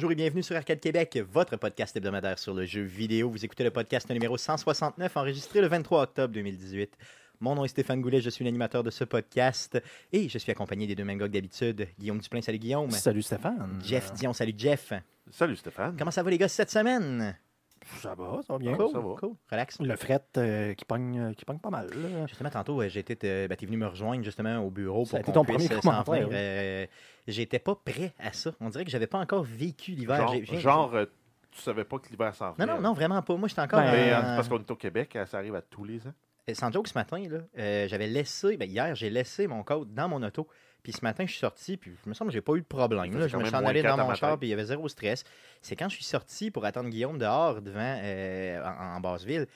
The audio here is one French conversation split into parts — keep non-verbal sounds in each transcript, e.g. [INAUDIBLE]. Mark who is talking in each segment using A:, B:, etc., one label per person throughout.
A: bonjour et bienvenue sur Arcade Québec, votre podcast hebdomadaire sur le jeu vidéo. Vous écoutez le podcast numéro 169, enregistré le 23 octobre 2018. Mon nom est Stéphane Goulet, je suis l'animateur de ce podcast et je suis accompagné des deux mêmes d'habitude. Guillaume Duplain, salut Guillaume.
B: Salut Stéphane.
A: Jeff Dion, salut Jeff.
C: Salut Stéphane.
A: Comment ça va les gars cette semaine?
B: Ça va, ça va bien.
A: Cool,
C: ça va.
A: cool, relax.
B: Le fret euh, qui, pogne, euh, qui pogne pas mal. là.
A: Justement, tantôt, euh, j'étais, euh, ben, t'es venu me rejoindre justement au bureau
B: Ça a
A: pour
B: été
A: qu'on
B: ton
A: puisse
B: premier
A: s'en venir. Euh, j'étais pas prêt à ça. On dirait que j'avais pas encore vécu l'hiver.
C: Genre,
A: J'ai- j'ai-
C: genre, euh, tu savais pas que l'hiver s'en
A: Non,
C: venait.
A: non, non, vraiment pas. Moi, j'étais encore.
B: Ben,
A: euh,
C: parce qu'on est au Québec, ça arrive à tous les ans.
A: Euh, Sans joke, ce matin, là, euh, j'avais laissé, ben, hier, j'ai laissé mon code dans mon auto. Puis ce matin, je suis sorti, puis je me semble que j'ai pas eu de problème. Là. Je me suis en allé dans mon char, puis il y avait zéro stress. C'est quand je suis sorti pour attendre Guillaume dehors, devant, euh, en, en basse-ville,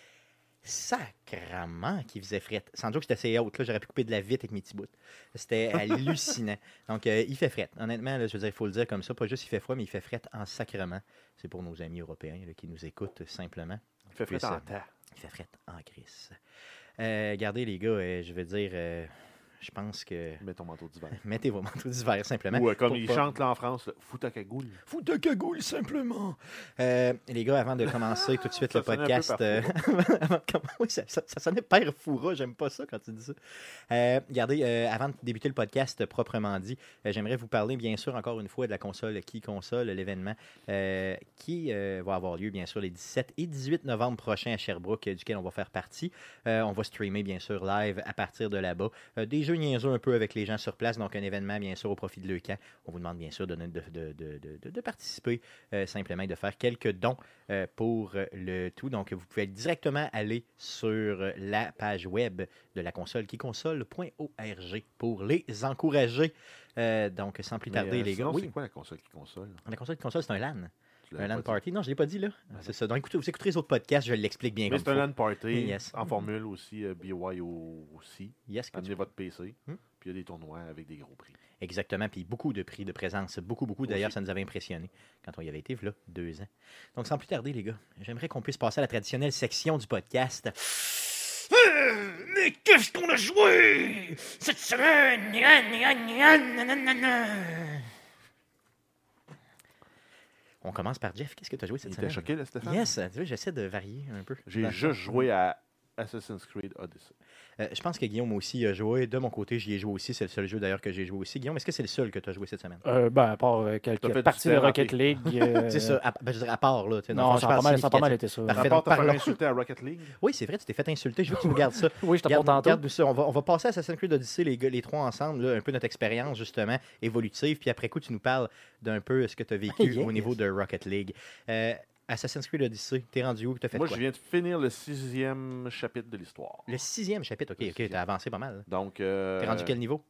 A: sacrement qui faisait fret. Sans joke, j'étais assez haute. là. J'aurais pu couper de la vitre avec mes petits bouts. C'était [LAUGHS] hallucinant. Donc, euh, il fait fret. Honnêtement, là, je veux dire, il faut le dire comme ça. Pas juste il fait froid, mais il fait fret en sacrement. C'est pour nos amis européens là, qui nous écoutent simplement.
C: Il fait
A: ça-
C: en temps.
A: Il fait fret en crise. Euh, regardez, les gars, euh, je veux dire, euh, je pense que.
C: Mets ton manteau d'hiver. [LAUGHS]
A: Mettez vos manteaux d'hiver, simplement.
C: Ou euh, comme ils
A: pas-
C: chantent là en France, là, fous ta cagoule.
A: Fous ta cagoule, simplement. Euh, les gars, avant de commencer tout de suite
C: Ça
A: le podcast. euh, [LAUGHS] oui, ça, ça- ça sonnait père fourra, j'aime pas ça quand tu dis ça. Regardez, avant de débuter le podcast proprement dit, j'aimerais vous parler, bien sûr, encore une fois, de la console Qui Console, l'événement qui va avoir lieu, bien sûr, les 17 et 18 novembre prochains à Sherbrooke, duquel on va faire partie. On va streamer, bien sûr, live à partir de là-bas. Des jeux niaiseux un peu avec les gens sur place, donc un événement, bien sûr, au profit de l'ECAN. On vous demande, bien sûr, de, participer, euh, simplement et de faire quelques dons euh, pour euh, le tout. Donc, vous pouvez directement aller sur la page web de la console qui console.org pour les encourager. Donc, sans plus tarder, les gars. Oui,
C: C'est quoi la console qui console?
A: La console qui console, c'est un LAN. Un
C: l'avais
A: LAN
C: pas dit.
A: party. Non, je ne l'ai pas dit là. C'est ça. Donc, écoutez, vous écouterez les autres podcasts, je l'explique bien
C: Mais c'est un
A: faut.
C: LAN party [LAUGHS]
A: Yes.
C: en formule aussi, euh, BYO aussi.
A: Yes, que tu
C: Amenez votre PC.
A: Hmm?
C: Puis il y a des tournois avec des gros prix.
A: Exactement, puis beaucoup de prix de présence, beaucoup, beaucoup. D'ailleurs, ça nous avait impressionné quand on y avait été, là, deux ans. Donc, sans plus tarder, les gars, j'aimerais qu'on puisse passer à la traditionnelle section du podcast.
D: Euh, Mais qu'est-ce qu'on a joué cette semaine?
A: On commence par Jeff. Qu'est-ce que tu as joué cette
C: Il
A: semaine?
C: t'a choqué, là, Stéphane?
A: Yes, tu vois, j'essaie de varier un peu.
C: J'ai juste joué à Assassin's Creed Odyssey.
A: Euh, je pense que Guillaume aussi a joué. De mon côté, j'y ai joué aussi. C'est le seul jeu d'ailleurs que j'ai joué aussi. Guillaume, est-ce que c'est le seul que tu as joué cette semaine?
B: Euh, ben, à part euh, quelques parties de Rocket. League. [LAUGHS] euh,
A: c'est ça, à, ben, je dirais à part. Là,
B: Non, ça a, pas mal, ça a pas mal été ça.
A: Parfait.
C: À part insulter à Rocket League?
A: Oui, c'est vrai, tu t'es fait insulter. Je veux que tu nous gardes ça. [LAUGHS]
B: Oui, je parle tantôt.
A: garde ça. On va, on va passer à Assassin's Creed Odyssey, les, gars, les trois ensemble, là, un peu notre expérience, justement, évolutive. Puis après coup, tu nous parles d'un peu ce que tu as vécu [LAUGHS]
B: Yes.
A: au niveau de Rocket League. Euh, Assassin's Creed Odyssey, t'es rendu où? T'as fait
C: Moi,
A: quoi?
C: je viens de finir le sixième chapitre de l'histoire.
A: Le sixième chapitre, ok, ok, t'as avancé pas mal.
C: Donc, euh,
A: T'es rendu quel niveau?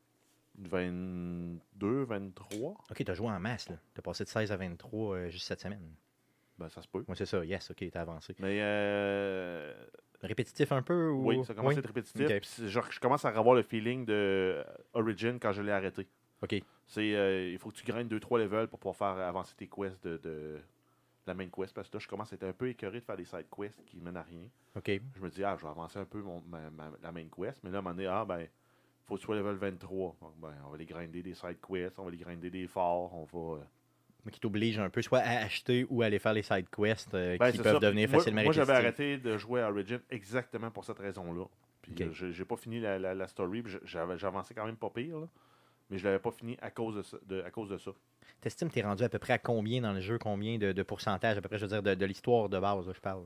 C: 22, 23.
A: Ok, t'as joué en masse, là. T'as passé de 16 à 23 euh, juste cette semaine.
C: Ben, ça se peut.
A: Moi, c'est ça, yes, ok, t'as avancé.
C: Mais euh,
A: Répétitif un peu? Ou...
C: oui, ça commence à être répétitif. Puis genre, je commence à avoir le feeling de Origin quand je l'ai arrêté.
A: Ok,
C: C'est euh, il faut que tu grindes 2-3 levels pour pouvoir faire avancer tes quests de, de la main quest. Parce que là, je commence à être un peu écœuré de faire des side quests qui mènent à rien.
A: ok.
C: Je me dis, ah, je vais avancer un peu mon, ma- ma- la main quest. Mais là, à un moment donné, ah, ben, faut que tu sois level 23. Donc, ben, on va les grinder des side quests, on va les grinder des forts, on va. euh,
A: Mais qui t'oblige un peu soit à acheter ou à aller faire les side quests euh,
C: Ben,
A: qui peuvent
C: ça.
A: devenir
C: Moi-
A: facilement
C: Moi, j'avais arrêté de jouer à Origin exactement pour cette raison-là. Puis
A: Ok.
C: euh, j'ai pas fini la, la- la story. J'avançais quand même pas pire. là. Mais je l'avais pas fini à cause de ça. de- à cause de ça.
A: T'estimes que t'es rendu à peu près à combien dans le jeu, combien de, de pourcentage, à peu près, je veux dire, de, de l'histoire de base, là, je parle?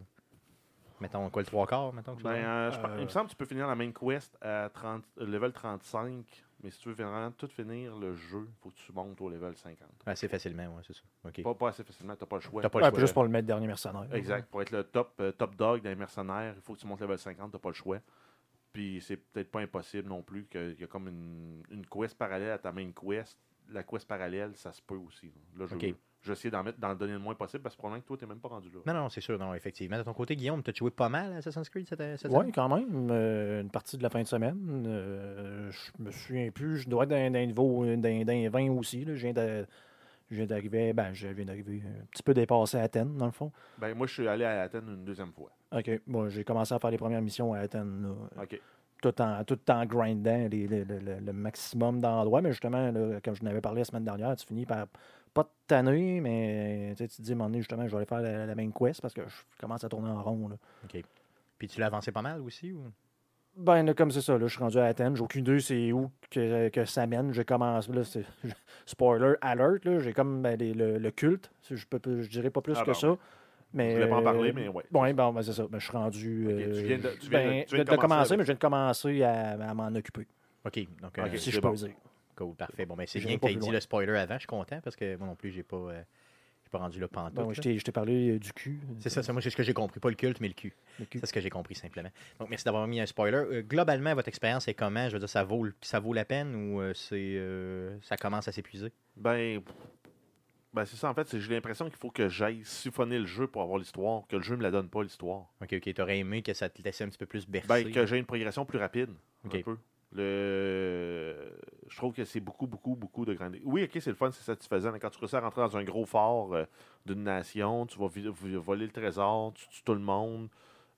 A: Mettons, quoi, le trois quarts, mettons? que
C: Ben, euh, je
B: Euh,
C: Il me semble que tu peux finir la main quest à 30, euh, level 35. Mais si tu veux vraiment tout finir le jeu, il faut que tu montes au level 50.
A: Assez facilement, ouais, c'est ça.
C: Pas, pas assez facilement, t'as pas le choix.
A: T'as pas le
B: Ouais,
A: choix.
B: juste pour le mettre dernier mercenaire.
C: Exact. Pour être le top, euh, top dog des mercenaires, il faut que tu montes level 50, t'as pas le choix. Puis c'est peut-être pas impossible non plus qu'il y a comme une, une quest parallèle à ta main quest. La quest parallèle, ça se peut aussi. Là, je,
A: Ok.
C: je vais essayer d'en mettre, d'en donner le moins possible parce que probablement que toi, t'es même pas rendu là.
A: Non, non, c'est sûr, non, effectivement. De ton côté, Guillaume, t'as joué pas mal à Assassin's Creed cette, cette
B: Oui, quand même. euh, une partie de la fin de semaine. Euh, je me souviens plus. Je dois être dans, dans un niveau d'un, d'un 20 aussi. là. Je viens de- je viens d'arriver. Ben, je viens d'arriver un petit peu dépassé à Athènes, dans le fond.
C: Ben, moi, je suis allé à Athènes une deuxième fois.
B: OK. Moi, j'ai commencé à faire les premières missions à Athènes. là.
C: OK.
B: tout en, tout en grindant les- les- le, le- le maximum d'endroits. Mais justement, là, comme je n'avais parlé la semaine dernière, tu finis par pas de tanné, mais tu te dis, à un moment donné, justement, je vais aller faire la, la main quest parce que je commence à tourner en rond. Là.
A: OK. Puis tu l'as avancé pas mal aussi? Ou...
B: Ben, là, comme c'est ça, là, je suis rendu à Athènes. J'ai aucune idée c'est où que, que ça mène. Je commence. Là, c'est- [LAUGHS] spoiler alert, là, j'ai comme ben, les- le, le culte. Si Je, peux, je dirais pas plus
C: Ah,
B: que
C: bon.
B: ça. Mais,
C: Je voulais pas en parler,
B: euh,
C: mais ouais.
B: Bon, ben, c'est ça. Ben, je suis rendu.
C: Ok,
B: euh,
C: tu viens de- tu viens de-
B: ben,
C: tu viens de
B: de
C: commencer avec-
B: mais je viens de commencer à, à m'en occuper.
A: OK. Donc, euh,
B: si je
C: bon.
B: peux dire.
A: cool, parfait. Bon, ben, c'est
B: J'irai
A: bien que tu aies dit
B: loin.
A: le spoiler avant. Je suis content parce que moi non plus, j'ai pas, euh, pas rendu là pantoute.
B: Bon, je t'ai parlé euh, du cul.
A: C'est ça, c'est moi c'est ce que j'ai compris. Pas le culte, mais le cul. C'est ce que j'ai compris simplement. Donc, merci d'avoir mis un spoiler. Euh, globalement, votre expérience est comment? Je veux dire, ça vaut, ça vaut la peine ou euh, c'est, euh, ça commence à s'épuiser?
C: Ben, ben c'est ça, en fait. J'ai l'impression qu'il faut que j'aille siphonner le jeu pour avoir l'histoire, que le jeu me la donne pas, l'histoire.
A: OK, OK. T'aurais aimé que ça te laissait un petit peu plus bercer.
C: Ben, que j'ai une progression plus rapide.
A: Ok.
C: Un peu. Le... Je trouve que c'est beaucoup, beaucoup, beaucoup de grandes. Oui, ok, c'est le fun, c'est satisfaisant. mais Quand tu réussis à rentrer dans un gros fort euh, d'une nation, tu vas voler le trésor, tu tues tout le monde.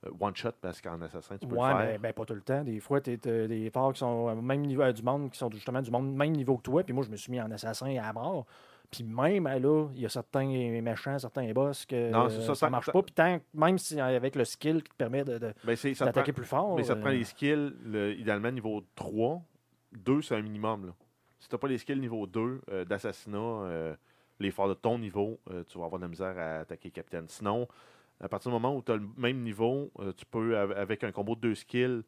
C: euh, one shot, parce qu'en assassin, tu peux
B: Ouais,
C: le
B: mais
C: faire.
B: ben, pas tout le temps. Des fois, tu des forts qui sont au même niveau euh, du monde, qui sont justement du monde même niveau que toi. Puis moi, je me suis mis en assassin à mort. Puis même euh, là, il y a certains méchants, certains boss que
C: Non, ça,
B: ça, marche pas. Puis tant, même si avec le skill qui te permet de- de-
C: Ben,
B: d'attaquer plus fort.
C: Mais ça te prend
B: euh,
C: les skills, le- idéalement niveau 3. 2, c'est un minimum. Là. Si tu n'as pas les skills niveau 2 euh, d'assassinat, euh, les forts de ton niveau, euh, tu vas avoir de la misère à attaquer Capitaine. Sinon, à partir du moment où tu as le même niveau, tu peux, av- avec un combo de deux skills,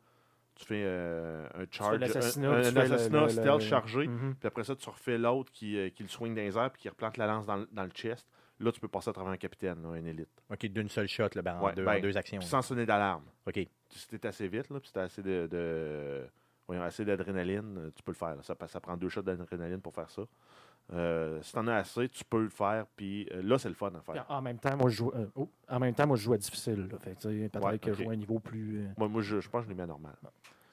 C: tu fais euh, un charge, un, un-
B: tu
C: un assassinat
B: le-
C: stealth
B: le-
C: chargé.
B: mhm.
C: Puis après ça, tu refais l'autre qui, euh, qui le swing dans les airs puis qui replante la lance dans, le- dans le chest. Là, tu peux passer à travers un capitaine, là, un élite.
A: OK, d'une seule shot, là, ben, en,
C: Ouais,
A: deux,
C: ben,
A: en deux actions.
C: Sans sonner d'alarme.
A: OK.
C: T'es assez vite, là, puis t'as assez de, de- voyons, assez d'adrénaline, euh, tu peux le faire. Ça, ça prend deux shots d'adrénaline pour faire ça. Euh, si t'en as assez, tu peux le faire. Puis euh, là, c'est le fun à faire.
B: En même temps, moi, je joue, euh, oh, en même temps, moi, je joue à difficile. là. Fait peut-être
C: Ouais,
B: que je joue à un niveau plus.
C: Moi, moi je, je pense que je l'ai mis à normal.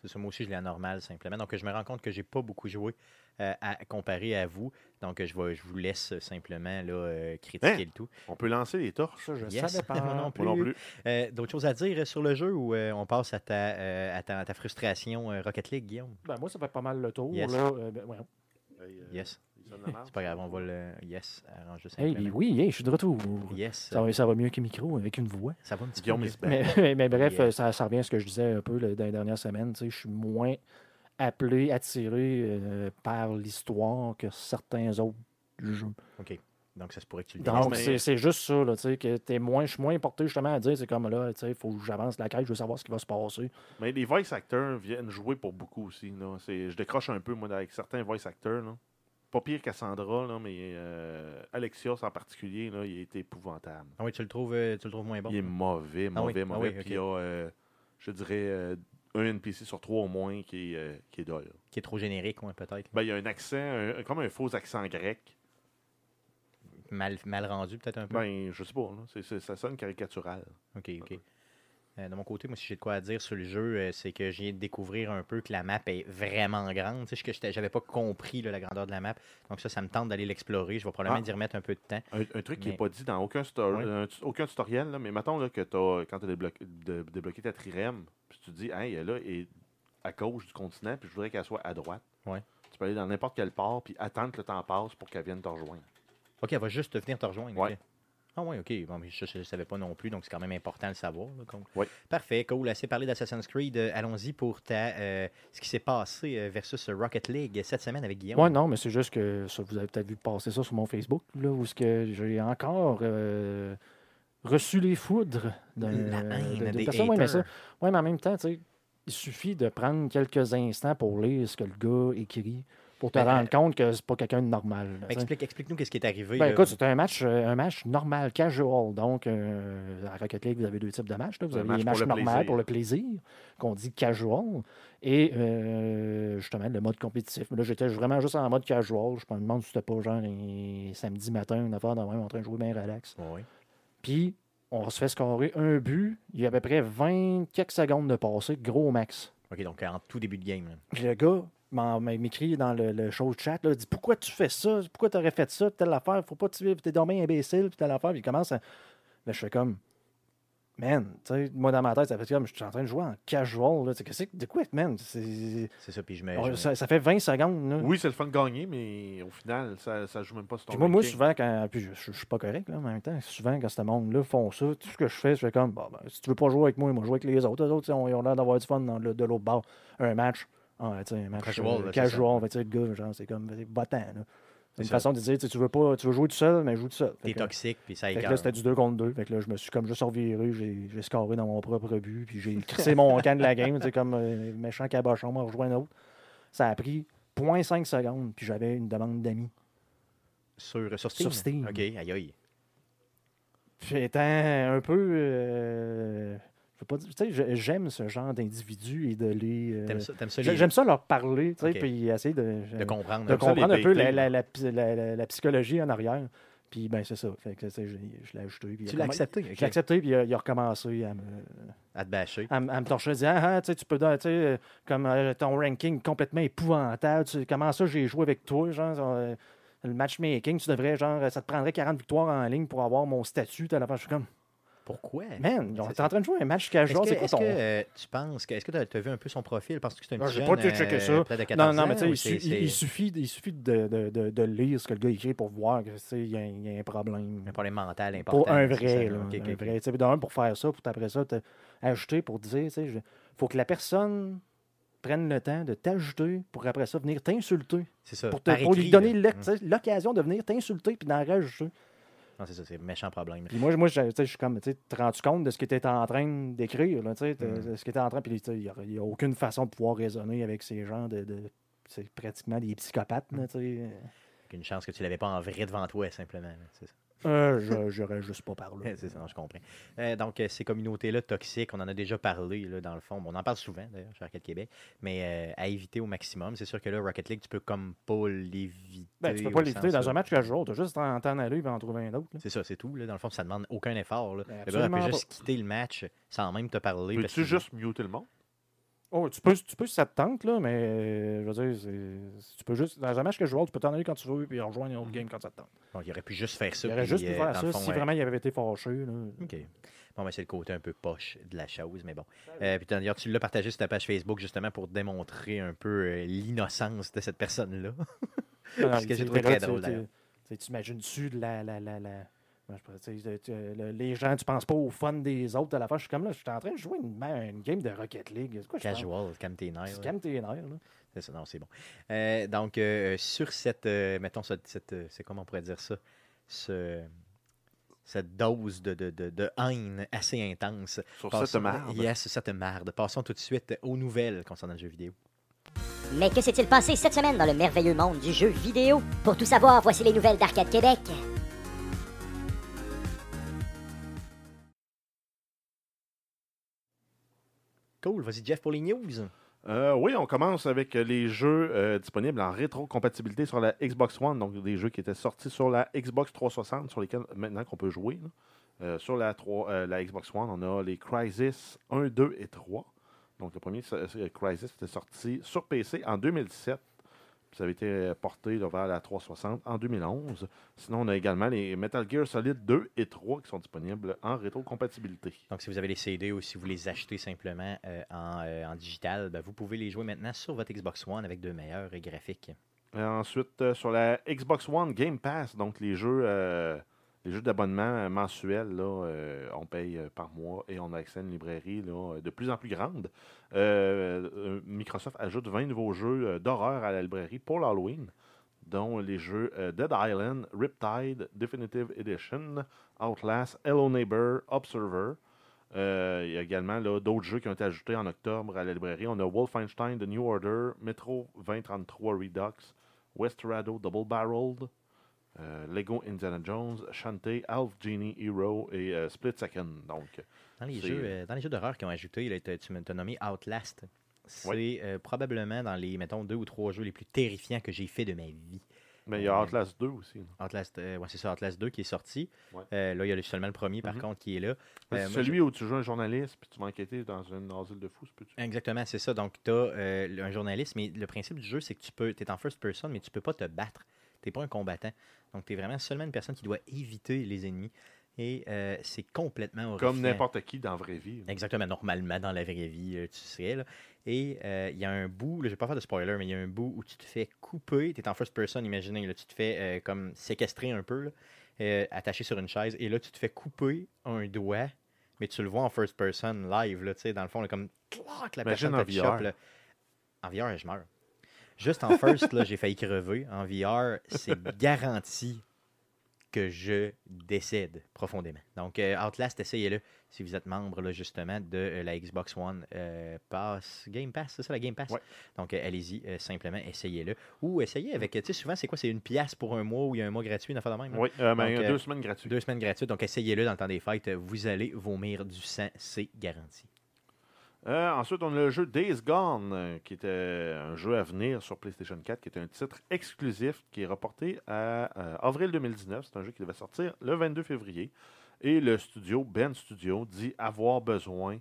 A: C'est ça, moi aussi, je l'ai à normal, simplement. Donc, je me rends compte que j'ai pas beaucoup joué euh, à comparer à vous. Donc, je, vais, je vous laisse euh, simplement là, euh, critiquer
C: Hein?
A: le tout.
C: On peut lancer les torches.
B: Ça, je
A: Yes.
B: savais pas. [LAUGHS]
A: Moi non plus. Euh, D'autres choses à dire sur le jeu ou euh, on passe à ta, euh, à ta, à ta frustration euh, Rocket League, Guillaume?
B: Ben, moi, ça fait pas mal le tour.
A: Yes.
B: Là. Euh, ben, ouais.
C: Hey, euh,
A: Yes. C'est pas grave, on va le. Yes, arrange ça
B: Hey, oui, hey, je suis de retour.
A: Yes.
B: Ça va, ça va mieux que micro avec une voix.
A: Ça va un petit
C: Guillaume
A: peu.
B: Mais, mais bref, ça, ça revient à ce que je disais un peu là, dans les dernières semaines. tu sais, Je suis moins appelé, attiré euh, par l'histoire que certains autres jeux.
A: OK. Donc, ça se pourrait que tu le
B: Donc,
A: dises.
C: mais-
B: c'est c'est juste ça, là, tu sais, que t'es moins, je suis moins porté justement à dire, c'est comme là, il faut que j'avance la quête, je veux savoir ce qui va se passer.
C: Mais les voice actors viennent jouer pour beaucoup aussi. Là. Je décroche un peu, moi, avec certains voice actors. Là. Pas pire Cassandra, là, mais euh, Alexios en particulier, là, il est épouvantable.
A: Ah oui, tu le trouves, euh, tu le trouves moins bon?
C: Il est mauvais,
A: Ah oui,
C: mauvais,
A: ah
C: mauvais.
A: oui,
C: Puis il y a, euh, je dirais, euh, un NPC sur trois au moins qui est, qui est dole.
A: Qui est trop générique, ouais, peut-être.
C: Ben, il y a un accent, un- comme un faux accent grec.
A: Mal, mal rendu, peut-être un peu.
C: Ben, je sais pas, là. Ça sonne caricatural.
A: OK, OK. Euh, de mon côté, moi, si j'ai de quoi à dire sur le jeu, euh, c'est que j'ai de découvrir un peu que la map est vraiment grande. Tu sais, que j'avais pas compris là, la grandeur de la map. Donc ça, ça me tente d'aller l'explorer. Je vais probablement
C: Ah.
A: y remettre un peu de temps.
C: Un, un truc qui n'est pas dit dans aucun, sto-
A: Ouais.
C: un tu- aucun tutoriel, là, mais mettons là, que t'as, quand tu as débloqué, de- débloqué ta trirème, puis tu te dis, hey, elle là est à gauche du continent, puis je voudrais qu'elle soit à droite.
A: Ouais.
C: Tu peux aller dans n'importe quel port, puis attendre que le temps passe pour qu'elle vienne te rejoindre.
A: OK, elle va juste venir te rejoindre.
C: Ouais.
A: Ah oui, OK. Bon, mais je ne savais pas non plus, donc c'est quand même important de le savoir. là, donc.
C: Ouais.
A: Parfait, cool. Assez parlé d'Assassin's Creed. Euh, Allons-y pour ta, euh, ce qui s'est passé euh, versus Rocket League cette semaine avec Guillaume.
B: Moi, non, mais c'est juste que ça, vous avez peut-être vu passer ça sur mon Facebook, là, où j'ai encore euh, reçu les foudres d'un- de-
A: des
B: personne. Ouais, mais ça, ouais, mais en même temps, tu sais, il suffit de prendre quelques instants pour lire ce que le gars écrit, pour te
A: Ben,
B: rendre compte que c'est pas quelqu'un de normal. sais.
A: Explique, explique-nous qu'est-ce qui est arrivé.
B: Ben, écoute, c'était un match, euh, un match normal, casual. Donc, euh, à Rocket League, vous avez deux types de matchs. là. Vous
C: Un
B: avez
C: match
B: les
C: pour
B: matchs
C: le
B: normaux
C: plaisir.
B: pour le plaisir, qu'on dit casual, et euh, justement le mode compétitif. Mais là, j'étais vraiment juste en mode casual. Je me demande si c'était pas genre un samedi matin, une affaire de même, en train de jouer bien relax.
A: Oui.
B: Puis, on se fait scorer un but. Il y a à peu près 20 quelques secondes de passé, gros max.
A: OK, donc en tout début de game. là.
B: Le gars m'écrit dans le, le show chat, là, il dit Pourquoi tu fais ça? Pourquoi tu aurais fait ça Telle affaire, faut pas te suivre, t'es dormi imbécile, puis telle affaire. Puis il commence à. Là, je fais comme man, tu sais, moi dans ma tête, ça fait comme je suis en train de jouer en casual. Là. Tu sais, Qu'est-ce que de quoi, man? C'est-
A: C'est ça, puis je me.
B: on-
A: je me-
B: ça, ça fait 20 secondes. Là.
C: Oui, c'est le fun de gagner, mais au final, ça, ça joue même pas sur ton
B: Puis moi, moi, souvent, quand. Puis je, je, je suis pas correct, là, en même temps. Souvent, quand ce monde-là font ça, tout ce que je fais, je fais comme, bon, ben, si tu veux pas jouer avec moi, moi, joue avec les autres. Les autres, ils ont l'air d'avoir du fun dans le- de l'autre bord. Un match. Ah, un match
A: Casual,
B: euh,
A: là,
B: casual. le gars, genre, c'est comme, là. C'est une
A: ça.
B: façon de dire, tu veux, pas, tu veux jouer tout seul, mais joue tout seul.
A: T'es toxique, puis ça écarte.
B: là, c'était du 2 contre 2. Fait que là, je me suis comme juste reviré, j'ai scoré dans mon propre but, puis j'ai crissé mon camp de la game, c'est comme euh, méchant cabochon, m'a rejoint un autre. Ça a pris 0.5 secondes, puis j'avais une demande d'amis.
A: Sur, sur Steam.
B: Sur Steam?
A: OK, aïe aïe.
B: Puis étant un peu. euh, dire- j'aime ce genre d'individus et de les. euh,
A: T'aimes ça, les-
B: J'aime ça leur parler, tu sais, puis essayer de,
A: de comprendre.
B: de comprendre un peu la, psychologie en arrière. Puis ben c'est ça. Fait que, je, je l'ai ajouté. puis
A: Tu l'as accepté,
B: Je l'ai accepté, puis il a, il a recommencé à me,
A: À te bâcher.
B: à, me- à me torcher, disant ah, ah, tu peux, tu euh, comme euh, ton ranking complètement épouvantable, tu comment ça j'ai joué avec toi, genre, euh, le matchmaking, tu devrais, genre, ça te prendrait 40 victoires en ligne pour avoir mon statut. Je suis comme,
A: Pourquoi?
B: man,
A: C'est-
B: t'es en train de jouer un match
A: Est-ce
B: casual,
A: que,
B: c'est quoi
A: est-ce
B: ton.
A: que, euh, tu penses que. Est-ce que tu as, vu un peu son profil? Parce que c'est un petit
B: pas tout checké
A: euh,
B: ça.
A: peut-être de 14
B: Non, non, mais tu sais, il, suffit, il suffit de, de, de, de lire ce que le gars écrit pour voir que, tu sais, il y, a un- il y a un problème.
A: un problème mental important.
B: Pour un vrai,
A: ça,
B: là, vrai. Tu sais, D'un, pour faire ça, pour après ça, te- ajouter pour dire, tu sais, il faut que la personne prenne le temps de t'ajouter pour après ça venir t'insulter.
A: C'est ça.
B: Pour, te- pour lui donner sais, l'occasion de venir t'insulter puis d'en rajouter.
A: Non, c'est ça, c'est un méchant problème.
B: Puis moi, moi je, suis comme, tu sais, te rends-tu compte de ce que tu en train d'écrire, là, tu
A: Mm.
B: ce que tu en train, puis il n'y a, aucune façon de pouvoir raisonner avec ces gens de, de- c'est pratiquement des psychopathes, là, tu sais.
A: Une chance que tu l'avais pas en vrai devant toi, simplement. là, C'est ça.
B: Euh, je- j'aurais juste pas parlé. [LAUGHS]
A: c'est ça, non, je comprends. Euh, donc, euh, ces communautés-là toxiques, on en a déjà parlé, là, dans le fond. Bon, on en parle souvent, d'ailleurs, chez Arcade Québec, mais euh, à éviter au maximum. C'est sûr que là, Rocket League, tu peux comme pas l'éviter.
B: Ben, tu peux pas l'éviter dans un match casual, tu as juste en temps d'aller et en trouver un autre. là.
A: C'est ça, c'est tout. Là. Dans le fond, ça demande aucun effort. Là.
B: Ben,
A: le gars il peut juste quitter le match sans même te parler. parce
C: Peux-tu juste muter le monde?
B: Oh, tu peux, tu peux si ça te tente, là, mais euh, je veux dire, tu peux juste. Dans un match casual, tu peux t'en aller quand tu veux et rejoindre une autre game quand ça te tente.
A: Bon, il aurait pu juste faire ça.
B: Il aurait juste pu
A: euh,
B: faire ça
A: fond,
B: si
A: euh,
B: vraiment il avait été fâché. Là.
A: OK. Bon, ben, c'est le côté un peu poche de la chose, mais bon. Euh, puis d'ailleurs, tu l'as partagé sur ta page Facebook justement pour démontrer un peu euh, l'innocence de cette personne-là. Parce que j'ai trouvé très drôle,
B: tu-
A: d'ailleurs.
B: tu sais, Tu imagines-tu la. la, la, la le- les gens, tu penses pas au fun des autres à la fin. Je suis comme là, je suis en train de jouer une, une game de Rocket League. C'est quoi, je pense?
A: Casual, comme tes nerfs.
B: Calme tes nerfs. Là.
A: C'est ça, non, c'est bon. Euh, donc, euh, sur cette, euh, mettons, cette, cette, euh, c'est comment on pourrait dire ça, ce, cette dose de, de, de, de haine assez intense.
C: Sur
A: Passons-
C: cette merde.
A: Yes, cette merde. Passons tout de suite aux nouvelles concernant le jeu vidéo.
E: Mais que s'est-il passé cette semaine dans le merveilleux monde du jeu vidéo? Pour tout savoir, voici les nouvelles d'Arcade Québec.
A: Cool, vas-y Jeff pour les news.
C: Euh, oui, on commence avec euh, les jeux euh, disponibles en rétrocompatibilité sur la Xbox One, donc des jeux qui étaient sortis sur la Xbox 360, sur lesquels maintenant qu'on peut jouer. sur la, 3, la Xbox One, on a les Crysis 1, 2 et 3. Donc le premier Crysis était sorti sur PC en 2017. Ça avait été euh, porté là, vers la 360 en 2011. Sinon, on a également les Metal Gear Solid 2 et 3 qui sont disponibles en rétrocompatibilité.
A: Donc, si vous avez les CD ou si vous les achetez simplement euh, en, euh, en digital, ben, vous pouvez les jouer maintenant sur votre Xbox One avec de meilleurs graphiques.
C: Et ensuite, euh, sur la Xbox One Game Pass, donc les jeux, euh, les jeux d'abonnement euh, mensuels, là, euh, on paye euh, par mois et on a accès à une librairie de plus en plus grande. Microsoft ajoute 20 nouveaux jeux d'horreur à la librairie pour l'Halloween, dont les jeux Dead Island, Riptide, Definitive Edition, Outlast, Hello Neighbor, Observer. Il y a également d'autres jeux qui ont été ajoutés en octobre à la librairie. On a Wolfenstein The New Order, Metro 2033 Redux, Westerado Double Barreled, euh, Lego Indiana Jones, Shantae, Half Genie Hero et euh, Split Second. Donc,
A: Dans les jeux, euh, dans les jeux d'horreur qui ont ajouté, là, t'as- tu m'as nommé Outlast. C'est
C: Oui.
A: probablement dans les, mettons, deux ou trois jeux les plus terrifiants que j'ai fait de ma vie.
C: mais il y a. Outlast 2 aussi.
A: Outlast, ouais, c'est ça, Outlast 2 qui est sorti.
C: Ouais.
A: Là, il y a le- seulement le premier, par
C: Mhm.
A: contre, qui est là.
C: C'est celui où tu joues un journaliste puis tu vas enquêter dans une asile de fous, peux-tu?
A: Exactement, c'est ça. Donc, tu as un journaliste, mais le principe du jeu, c'est que tu peux, es en first person, mais tu peux pas te battre. Tu n'es pas un combattant. Donc, tu es vraiment seulement une personne qui doit éviter les ennemis. Et euh, c'est complètement
C: Comme
A: horrifiant.
C: n'importe qui dans la vraie vie.
A: Exactement, normalement, dans la vraie vie, euh, tu sais. là. Et euh, il y a un bout, là, je vais pas faire de spoiler, mais il y a un bout où tu te fais couper, tu es en first person, imaginez, là, tu te fais euh, comme séquestrer un peu, attaché sur une chaise, et là, tu te fais couper un doigt, mais tu le vois en first person live, là, tu sais, dans le fond, là, comme clac, la
C: Imagine
A: personne
C: en
A: te chope. En VR, je meurs. Juste en first, là, j'ai failli crever. En VR, c'est garanti que je décède profondément. Donc, euh, Outlast, essayez-le si vous êtes membre, là, justement, de euh, la Xbox One euh, Pass, Game Pass, c'est ça, la Game Pass?
C: Ouais.
A: Donc, allez-y, simplement, essayez-le. Ou essayez avec, tu sais, souvent, c'est quoi? C'est une pièce pour un mois ou il y a un mois gratuit, une affaire de même?
C: Oui, ben, deux semaines gratuites.
A: Deux semaines gratuites, donc essayez-le dans le temps des fêtes. Vous allez vomir du sang, c'est garanti.
C: Euh, ensuite, on a le jeu Days Gone, euh, qui était un jeu à venir sur PlayStation 4, qui est un titre exclusif qui est reporté à euh, avril 2019. C'est un jeu qui devait sortir le 22 février. Et le studio, Ben Studio, dit avoir besoin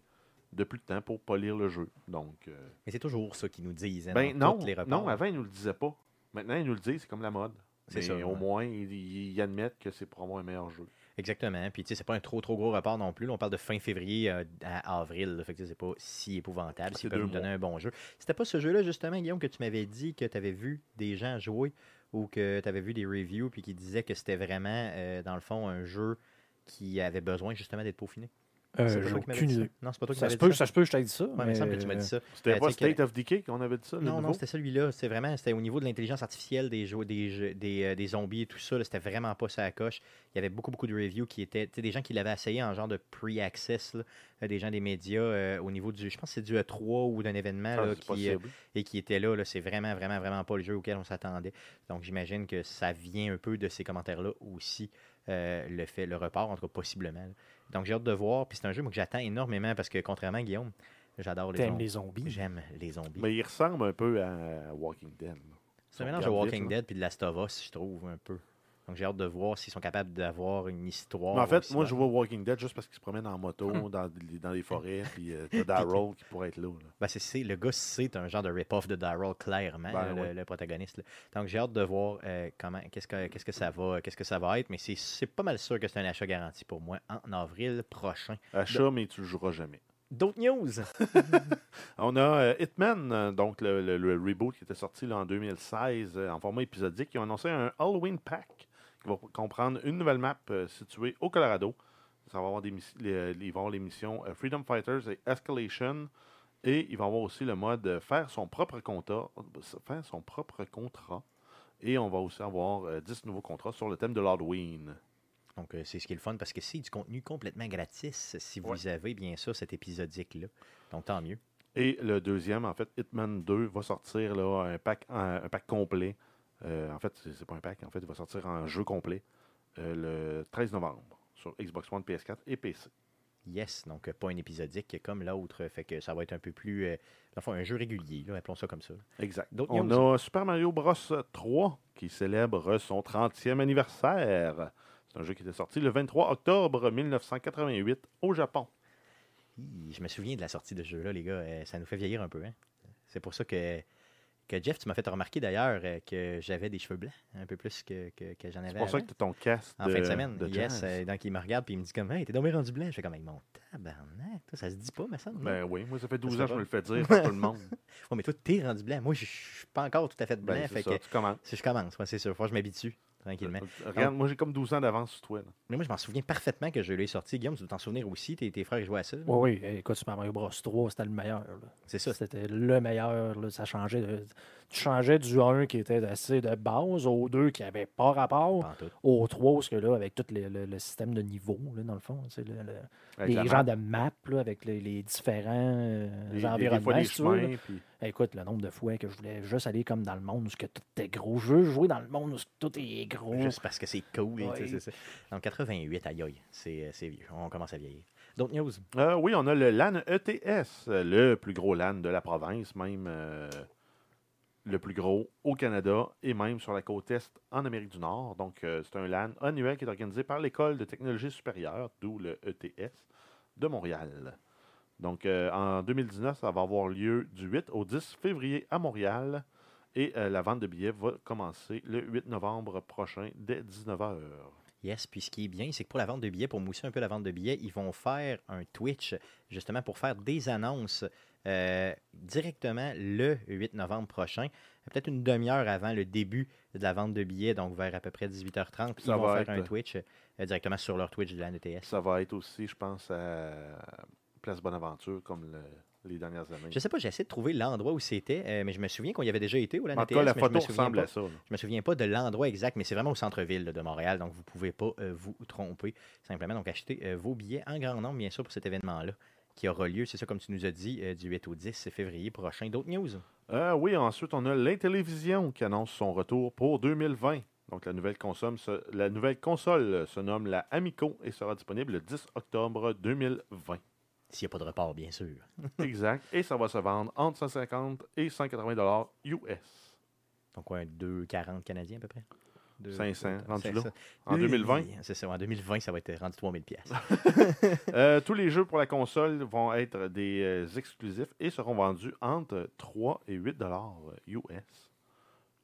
C: de plus de temps pour polir le jeu. Donc, euh,
A: Mais c'est toujours ça qu'ils nous disent. hein,
C: ben
A: dans
C: non,
A: les
C: non, avant, ils nous le disaient pas. Maintenant, ils nous le disent, c'est comme la mode.
A: C'est
C: Mais
A: ça,
C: au moins, ils, ils admettent que c'est pour avoir un meilleur jeu.
A: Exactement. Puis, tu sais, c'est pas un trop, trop gros report non plus. Là, on parle de fin février euh, à avril. là. Fait que tu sais, c'est pas si épouvantable. S'ils peuvent nous donner un bon jeu. C'était pas ce jeu-là, justement, Guillaume, que tu m'avais dit que tu avais vu des gens jouer ou que tu avais vu des reviews puis qui disaient que c'était vraiment, euh, dans le fond, un jeu qui avait besoin, justement, d'être peaufiné?
B: Euh, j'ai aucune idée.
A: Non, c'est pas toi qui
B: Ça se,
A: dit ça.
B: ça se peut je t'ai dit ça.
A: Ouais, il me
B: mais,
A: semble que tu m'as dit ça.
C: C'était
A: Euh,
C: pas State of Decay qu'on avait dit ça?
A: Non, non, c'était celui-là. C'était vraiment, c'était au niveau de l'intelligence artificielle des, jeux, des, jeux- des, euh, des zombies et tout ça. C'était vraiment pas ça à coche. Il y avait beaucoup, beaucoup de reviews qui étaient, des gens qui l'avaient essayé en genre de pre-access, des gens des médias euh, au niveau du, je pense que c'est du E3 ou d'un événement
C: Ah,
A: là,
C: c'est
A: qui, euh,
C: possible.
A: et qui était là. là. c'est vraiment, vraiment, vraiment pas le jeu auquel on s'attendait. Donc j'imagine que ça vient un peu de ces commentaires-là aussi, euh, le fait, le report, en tout cas possiblement. là. Donc j'ai hâte de voir. Puis c'est un jeu moi, que j'attends énormément parce que contrairement à Guillaume, j'adore les zombies.
B: les zombies?
A: J'aime les zombies.
C: Mais il ressemble un peu à Walking Dead.
A: C'est un mélange de Walking. Dead puis de Last of Us, je trouve, un peu. Donc j'ai hâte de voir s'ils sont capables d'avoir une histoire.
C: Mais en fait, moi, je vois Walking Dead juste parce qu'il se promène en moto dans, des- dans les forêts, puis euh, t'as Daryl [LAUGHS] qui pourrait être là. là.
A: Ben, c'est, c'est- le gars, c'est un genre de rip-off de Daryl, clairement,
C: Ben,
A: le, protagoniste. là. Donc j'ai hâte de voir euh, comment, qu'est-ce que, qu'est-ce que ça va, qu'est-ce que ça va être. Mais c'est, c'est pas mal sûr que c'est un achat garanti pour moi en avril prochain.
C: Achat, mais tu le joueras jamais.
A: D'autres news? [LAUGHS]
C: On a euh, Hitman, euh, donc le, le- le reboot qui était sorti là, en 2016 euh, en format épisodique. Ils ont annoncé un Halloween Pack qui va comprendre une nouvelle map euh, située au Colorado. Ça va avoir des les, euh, il va y avoir les missions euh, Freedom Fighters et Escalation. Et il va y avoir aussi le mode faire son propre contrat. Faire son propre contrat. Et on va aussi avoir euh, 10 nouveaux contrats sur le thème de l'Halloween.
A: Donc c'est ce qui est le fun parce que c'est du contenu complètement gratis si vous
C: Ouais.
A: avez bien sûr cet épisodique-là. Donc tant mieux.
C: Et le deuxième, en fait, Hitman 2 va sortir là, un, pack, un, un pack complet. Euh, en fait, c'est pas un pack, en fait, il va sortir en jeu complet euh, le 13 novembre sur Xbox One, PS4 et PC.
A: Yes, donc euh, pas un épisodique comme l'autre. Fait que ça va être un peu plus. euh, fond, un jeu régulier, là, appelons ça comme ça.
C: Exact. On a Super Mario Bros 3 qui célèbre son 30e anniversaire. C'est un jeu qui était sorti le 23 octobre 1988 au Japon.
A: Hi, Je me souviens de la sortie de ce jeu-là, les gars. ça nous fait vieillir un peu. Hein? C'est pour ça que, que Jeff, tu m'as fait remarquer d'ailleurs euh, que j'avais des cheveux blancs, un peu plus que, que, que j'en avais.
C: C'est pour ça que tu ton cast
A: En fin de semaine,
C: de
A: yes. euh, donc, il me regarde puis il me dit comme, hey, t'es tombé rendu blanc. Je fais comme, hey, mon tabarnak, toi, ça se dit pas, mais ça.
C: Ben oui, moi, ça fait 12
A: se
C: ans que je me le fais dire [LAUGHS] par tout le monde.
A: Ouais, mais toi, t'es rendu blanc. Moi, je suis pas encore tout à fait blanc.
C: Ben,
A: fait
C: c'est
A: que
C: ça, tu commences.
A: si je commence, ouais, c'est sûr. Faut que je m'habitue tranquillement.
C: Euh, Regarde, moi, j'ai comme 12 ans d'avance sur toi. là.
A: Mais moi, je m'en souviens parfaitement que je l'ai sorti. Guillaume, tu dois t'en souvenir aussi? Tes, tes frères jouaient à ça? là.
B: Oui, oui. Écoute, Super Mario Bros. 3, c'était le meilleur.
A: C'est ça.
B: C'était le meilleur. là. Ça changeait. de- Tu changeais du 1 qui était assez de base au 2 qui avait pas rapport,
A: en
B: au 3, parce que là, avec tout le, le- le système de niveau, là, dans le fond, tu sais, le- les genres de map là, avec les, les différents euh,
C: les- les-
B: environnements.
C: des fois,
B: veux,
C: puis
B: Écoute, le nombre de fois que je voulais juste aller comme dans le monde où ce que tout est gros. Je veux jouer dans le monde où tout est gros.
A: Juste parce que c'est cool.
B: Ouais.
A: tu sais, c'est ça. Donc, 88, aïe aïe. C'est euh, c'est vieux. On commence à vieillir. D'autres news?
C: Euh, oui, on a le LAN ETS, euh, le plus gros LAN de la province, même euh, le plus gros au Canada et même sur la côte Est en Amérique du Nord. Donc, euh, c'est un LAN annuel qui est organisé par l'École de technologie supérieure, d'où le ETS, de Montréal. Donc, euh, en 2019, ça va avoir lieu du 8 au 10 février à Montréal. Et euh, la vente de billets va commencer le 8 novembre prochain dès 19h.
A: Yes, puis ce qui est bien, c'est que pour la vente de billets, pour mousser un peu la vente de billets, ils vont faire un Twitch justement pour faire des annonces euh, directement le 8 novembre prochain, peut-être une demi-heure avant le début de la vente de billets, donc vers à peu près 18h30. Ils
C: Ça
A: vont
C: va
A: faire
C: être-
A: un Twitch euh, directement sur leur Twitch de la NETS.
C: Ça va être aussi, je pense, à Place Bonaventure, comme le- les dernières années.
A: Je sais pas, j'ai essayé de trouver l'endroit où c'était, euh, mais je me souviens qu'on y avait déjà été au la
C: en tout
A: NETS,
C: cas, la
A: me
C: photo ressemble
A: pas.
C: à ça. là.
A: Je me souviens pas de l'endroit exact, mais c'est vraiment au centre-ville de Montréal, donc vous pouvez pas euh, vous tromper. Simplement, donc achetez euh, vos billets en grand nombre, bien sûr, pour cet événement-là qui aura lieu, c'est ça comme tu nous as dit, euh, du 8 au 10 février prochain. D'autres news?
C: Euh, oui, ensuite, on a l'Intellivision qui annonce son retour pour 2020. Donc, la nouvelle console, se, la nouvelle console se nomme la Amico et sera disponible le 10 octobre 2020.
A: S'il n'y a pas de report, bien sûr. [LAUGHS]
C: exact. Et ça va se vendre entre 150 et 180 dollars US.
A: Donc, un 2,40 canadiens à peu près? Deux-
C: 500, rendu
A: 500.
C: là. En
A: Oui,
C: 2020.
A: C'est ça, en 2020, ça va être rendu 3000 pièces. [LAUGHS] [LAUGHS]
C: Euh, tous les jeux pour la console vont être des euh, exclusifs et seront vendus entre 3 et 8 dollars US.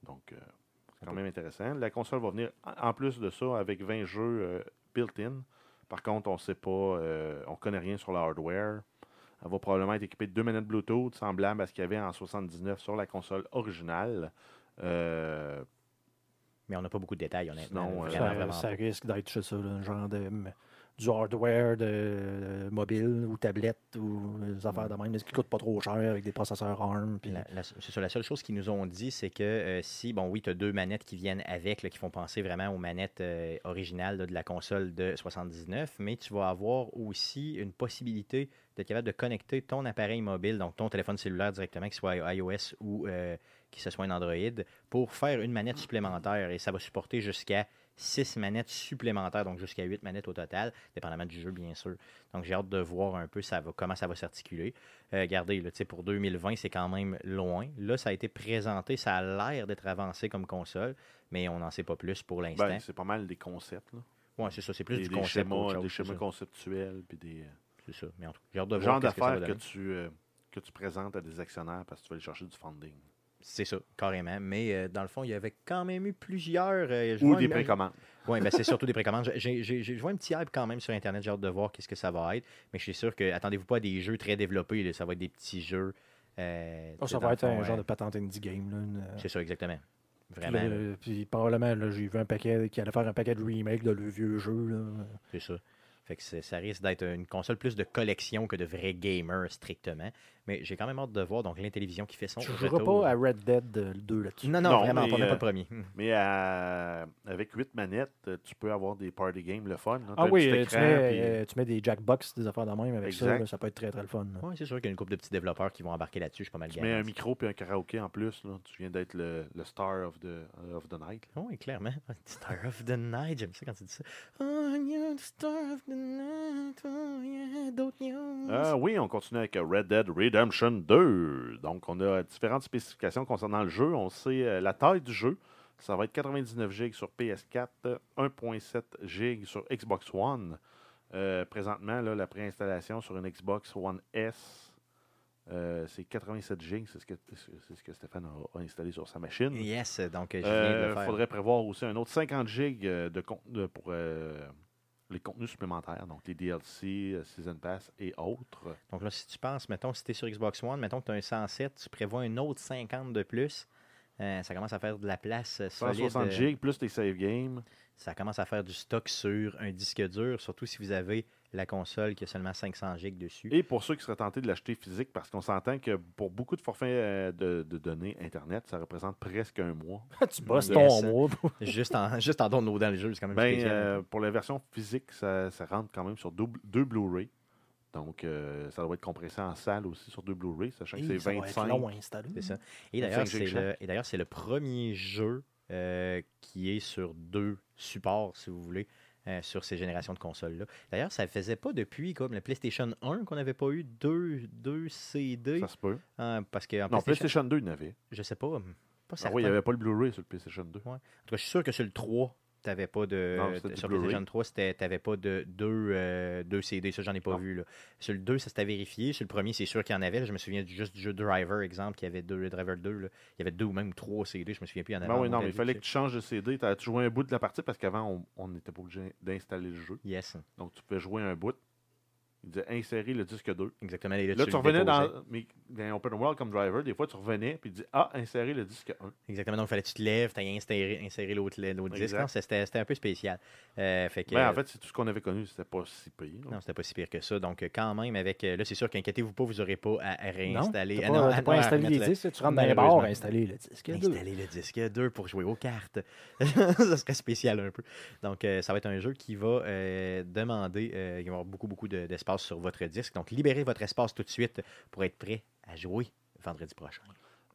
C: Donc, euh, c'est quand même intéressant. La console va venir en plus de ça avec 20 jeux built-in. Par contre, on sait pas, on connaît rien sur le hardware. Elle va probablement être équipée de deux manettes Bluetooth, semblables à ce qu'il y avait en 79 sur la console originale. Euh,
A: Mais on n'a pas beaucoup de détails, honnêtement. Là,
C: euh,
A: vraiment,
B: Ça,
A: vraiment
B: ça
A: pas.
B: risque d'être ça, là, un genre de du hardware de, de mobile ou tablette ou des affaires de même, mais ce qui coûte pas trop cher avec des processeurs ARM. puis-
A: c'est ça, la seule chose qu'ils nous ont dit, c'est que euh, si, bon, oui, tu as deux manettes qui viennent avec, là, qui font penser vraiment aux manettes euh, originales là, de la console de 79, mais tu vas avoir aussi une possibilité d'être capable de connecter ton appareil mobile, donc ton téléphone cellulaire directement, qu'il soit iOS ou euh, qu'il ce soit un Android, pour faire une manette supplémentaire. Et ça va supporter jusqu'à 6 manettes supplémentaires, donc jusqu'à 8 manettes au total, dépendamment du jeu, bien sûr. Donc j'ai hâte de voir un peu ça va, comment ça va s'articuler. Euh, regardez, là, pour 2020, c'est quand même loin. Là, ça a été présenté, ça a l'air d'être avancé comme console, mais on n'en sait pas plus pour l'instant.
C: ben, c'est pas mal des concepts. Là.
A: ouais, c'est ça, c'est plus
C: Des,
A: du
C: des
A: concept
C: schémas,
A: chose,
C: des schémas conceptuels. Puis des, euh,
A: C'est ça. Mais en tout cas, j'ai hâte de voir
C: genre
A: que
C: d'affaires que, tu, euh, que tu présentes à des actionnaires parce que tu vas aller chercher du funding.
A: C'est ça, carrément. Mais euh, dans le fond, il y avait quand même eu plusieurs. euh, je
C: Ou
A: vois
C: des précommandes.
A: Oui, ben c'est [LAUGHS] surtout des précommandes. J'ai- vois un petit hype quand même sur Internet. J'ai hâte de voir qu'est-ce que ça va être. Mais je suis sûr que, attendez-vous pas à des jeux très développés. là. Ça va être des petits jeux. euh, sais,
B: ça va être un genre de patente indie game. Là, une, euh,
A: C'est ça, exactement. Vraiment,
B: là, puis probablement, j'ai vu un paquet qui allait faire un paquet de remake de le vieux jeu.
A: C'est ça. Fait que c'est- ça risque d'être une console plus de collection que de vrais gamers strictement. Mais j'ai quand même hâte de voir donc l'Intellivision qui fait son
B: Tu ne pas à Red Dead euh, 2 là-dessus?
A: Non, non,
C: Non,
A: vraiment
C: mais,
A: pas, même
C: euh,
A: pas le premier. Hmm.
C: Mais à- avec 8 manettes, euh, tu peux avoir des party games, le fun. là.
B: Ah oui, euh, tu mets,
C: puis-
B: euh, tu mets des Jackbox, des affaires de même avec ça. Là, ça peut être très très le fun.
A: Oui, c'est sûr qu'il y a une couple de petits développeurs qui vont embarquer là-dessus. Je suis pas mal
C: Tu mets un micro puis un karaoké en plus. Là. Tu viens d'être le, le star of the, of the night.
A: Oui, clairement. [LAUGHS] Star of the Night, j'aime ça quand tu dis ça. Oh, you're the star of the night. Oh, yeah, d'autres news.
C: Euh, oui, on continue avec Red Dead Redemption 2. Donc, on a différentes spécifications concernant le jeu. On sait euh, la taille du jeu. Ça va être 99 GB sur PS4, euh, 1.7 GB sur Xbox One. Euh, présentement, là, la préinstallation sur une Xbox One S, euh, c'est 87 GB. C'est ce, que- c'est ce que Stéphane a, a installé sur sa machine.
A: Yes, donc je viens de
C: Il
A: le faire.
C: faudrait prévoir aussi un autre 50 GB de contenu pour les contenus supplémentaires, donc les DLC, euh, Season Pass et autres.
A: Donc là, si tu penses, mettons, si tu es sur Xbox One, mettons que tu as un 107, tu prévois un autre 50 de plus. euh, ça commence à faire de la place euh, solide.
C: 160
A: euh,
C: GB plus tes save games.
A: ça commence à faire du stock sur un disque dur, surtout si vous avez la console qui a seulement 500 GB dessus.
C: Et pour ceux qui seraient tentés de l'acheter physique, parce qu'on s'entend que pour beaucoup de forfaits euh, de, de données Internet, ça représente presque un mois. [LAUGHS]
B: tu bosses
A: Yes.
B: ton mois. [LAUGHS]
A: juste en, juste en downloadant le jeu, c'est quand même
C: Ben, euh, pour la version physique, ça, ça rentre quand même sur deux, deux Blu-ray. Donc, euh, ça doit être compressé en salle aussi sur deux Blu-ray, sachant que c'est
B: ça va être
C: 25.
B: long à installer.
A: C'est ça. Et
C: 25
A: d'ailleurs,
C: gigs
A: c'est le, et d'ailleurs, c'est le premier jeu euh, qui est sur deux supports, si vous voulez, euh, sur ces générations de consoles-là. D'ailleurs, ça ne faisait pas depuis comme la PlayStation 1 qu'on n'avait pas eu deux, deux CD.
C: Ça se peut.
A: parce que en
C: Non,
A: PlayStation,
C: PlayStation 2, il y en avait.
A: je sais pas. Pas
C: Ah oui, il n'y avait pas le Blu-ray sur le PlayStation 2.
A: En tout cas, je suis sûr que sur le 3, t'avais pas de.
C: Non,
A: sur. PlayStation 3, c'était- t'avais pas de deux, euh, deux CD. Ça, j'en ai pas
C: Non.
A: vu. Là. Sur le 2, ça s'était vérifié. Sur le premier, c'est sûr qu'il y en avait. là. Je me souviens du- juste du jeu Driver, exemple, qui avait deux Driver 2. là. Il y avait deux ou même trois CD. Je me souviens plus. Il y en avait.
C: Ben oui, non, mais il fallait que tu changes de CD. Tu as joué un bout de la partie? Parce qu'avant, on n'était pas obligé d'installer le jeu.
A: Yes,
C: Donc, tu pouvais jouer un bout. Il disait insérer le disque 2.
A: exactement. Et là,
C: Là,
A: tu
C: tu revenais dans, mais, dans Open World comme driver. Des fois, tu revenais puis il dit Ah, insérer le disque 1.
A: Exactement. Donc, il fallait que tu te lèves, tu inséré, inséré l'autre l'autre disque. C'était c'était un peu spécial. Euh, fait que,
C: Ben, en fait, c'est tout ce qu'on avait connu. C'était pas si pire.
A: Non, c'était pas si pire que ça. Donc, quand même, avec. euh, Là, c'est sûr qu'inquiétez-vous pas, vous n'aurez pas à, réinstaller.
B: Non,
A: Ah
B: pas,
A: ah
B: pas installé les disques. Tu rentres dans les bars, installer le disque.
A: Installer le disque 2 pour jouer aux cartes. [LAUGHS] ça serait spécial un peu. Donc, euh, ça va être un jeu qui va euh, demander, euh, il va y avoir beaucoup, beaucoup de- sur votre disque. Donc, libérez votre espace tout de suite pour être prêt à jouer vendredi prochain.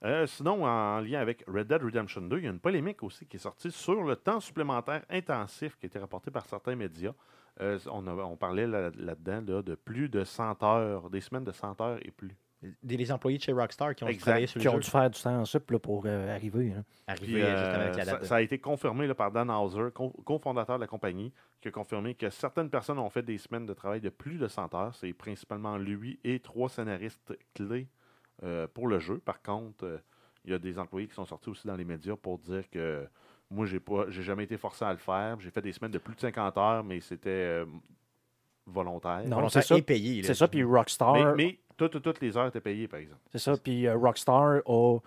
C: Euh, sinon, en lien avec Red Dead Redemption 2, il y a une polémique aussi qui est sortie sur le temps supplémentaire intensif qui a été rapporté par certains médias. Euh, on, parlait là- là-dedans là, de plus de 100 heures, des semaines de 100 heures et plus.
A: Des les employés de chez Rockstar qui ont
C: Exact.
A: travaillé sur
B: Qui
A: le
B: ont
A: jeu,
B: dû faire du temps en sup là, pour euh, arriver. hein.
A: arrivé
C: Puis,
A: euh,
C: euh,
A: justement avec la
C: ça,
A: date. de-
C: ça a été confirmé là, par Dan Hauser, co- cofondateur de la compagnie, qui a confirmé que certaines personnes ont fait des semaines de travail de plus de 100 heures. C'est principalement lui et trois scénaristes clés euh, pour le jeu. Par contre, euh, il y a des employés qui sont sortis aussi dans les médias pour dire que moi, j'ai pas, j'ai jamais été forcé à le faire. J'ai fait des semaines de plus de 50 heures, mais c'était euh, volontaire.
B: Non,
A: Volontaire
B: c'est ça.
A: et payé.
B: C'est ça, puis Rockstar.
C: Mais, mais toutes, toutes les heures étaient payées, par exemple.
B: C'est ça, puis euh, Rockstar a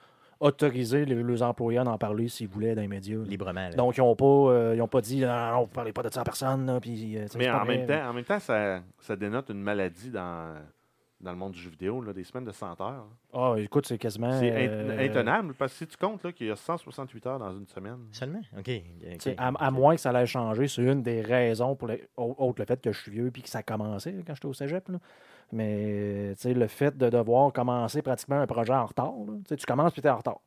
B: autorisé les, les employés à en parler s'ils voulaient dans les médias.
A: Librement. là.
B: Donc, ils n'ont pas, euh, ils ont pas dit non, non, non, vous ne parlez pas de ça à personne. là, puis, euh,
C: Mais en même,
B: vrai.
C: temps, en même temps, ça, ça dénote une maladie dans, dans le monde du jeu vidéo, là, des semaines de 100 heures.
B: Ah, écoute, c'est quasiment.
C: C'est int-
B: euh,
C: intenable, parce que si tu comptes qu'il y a 168 heures dans une semaine.
A: Seulement? OK.
B: À, moins que ça allait changer, c'est une des raisons pour les, autre le fait que je suis vieux puis que ça a commencé quand j'étais au cégep. là. Mais le fait de devoir commencer pratiquement un projet en retard, là, tu commences puis tu es en retard.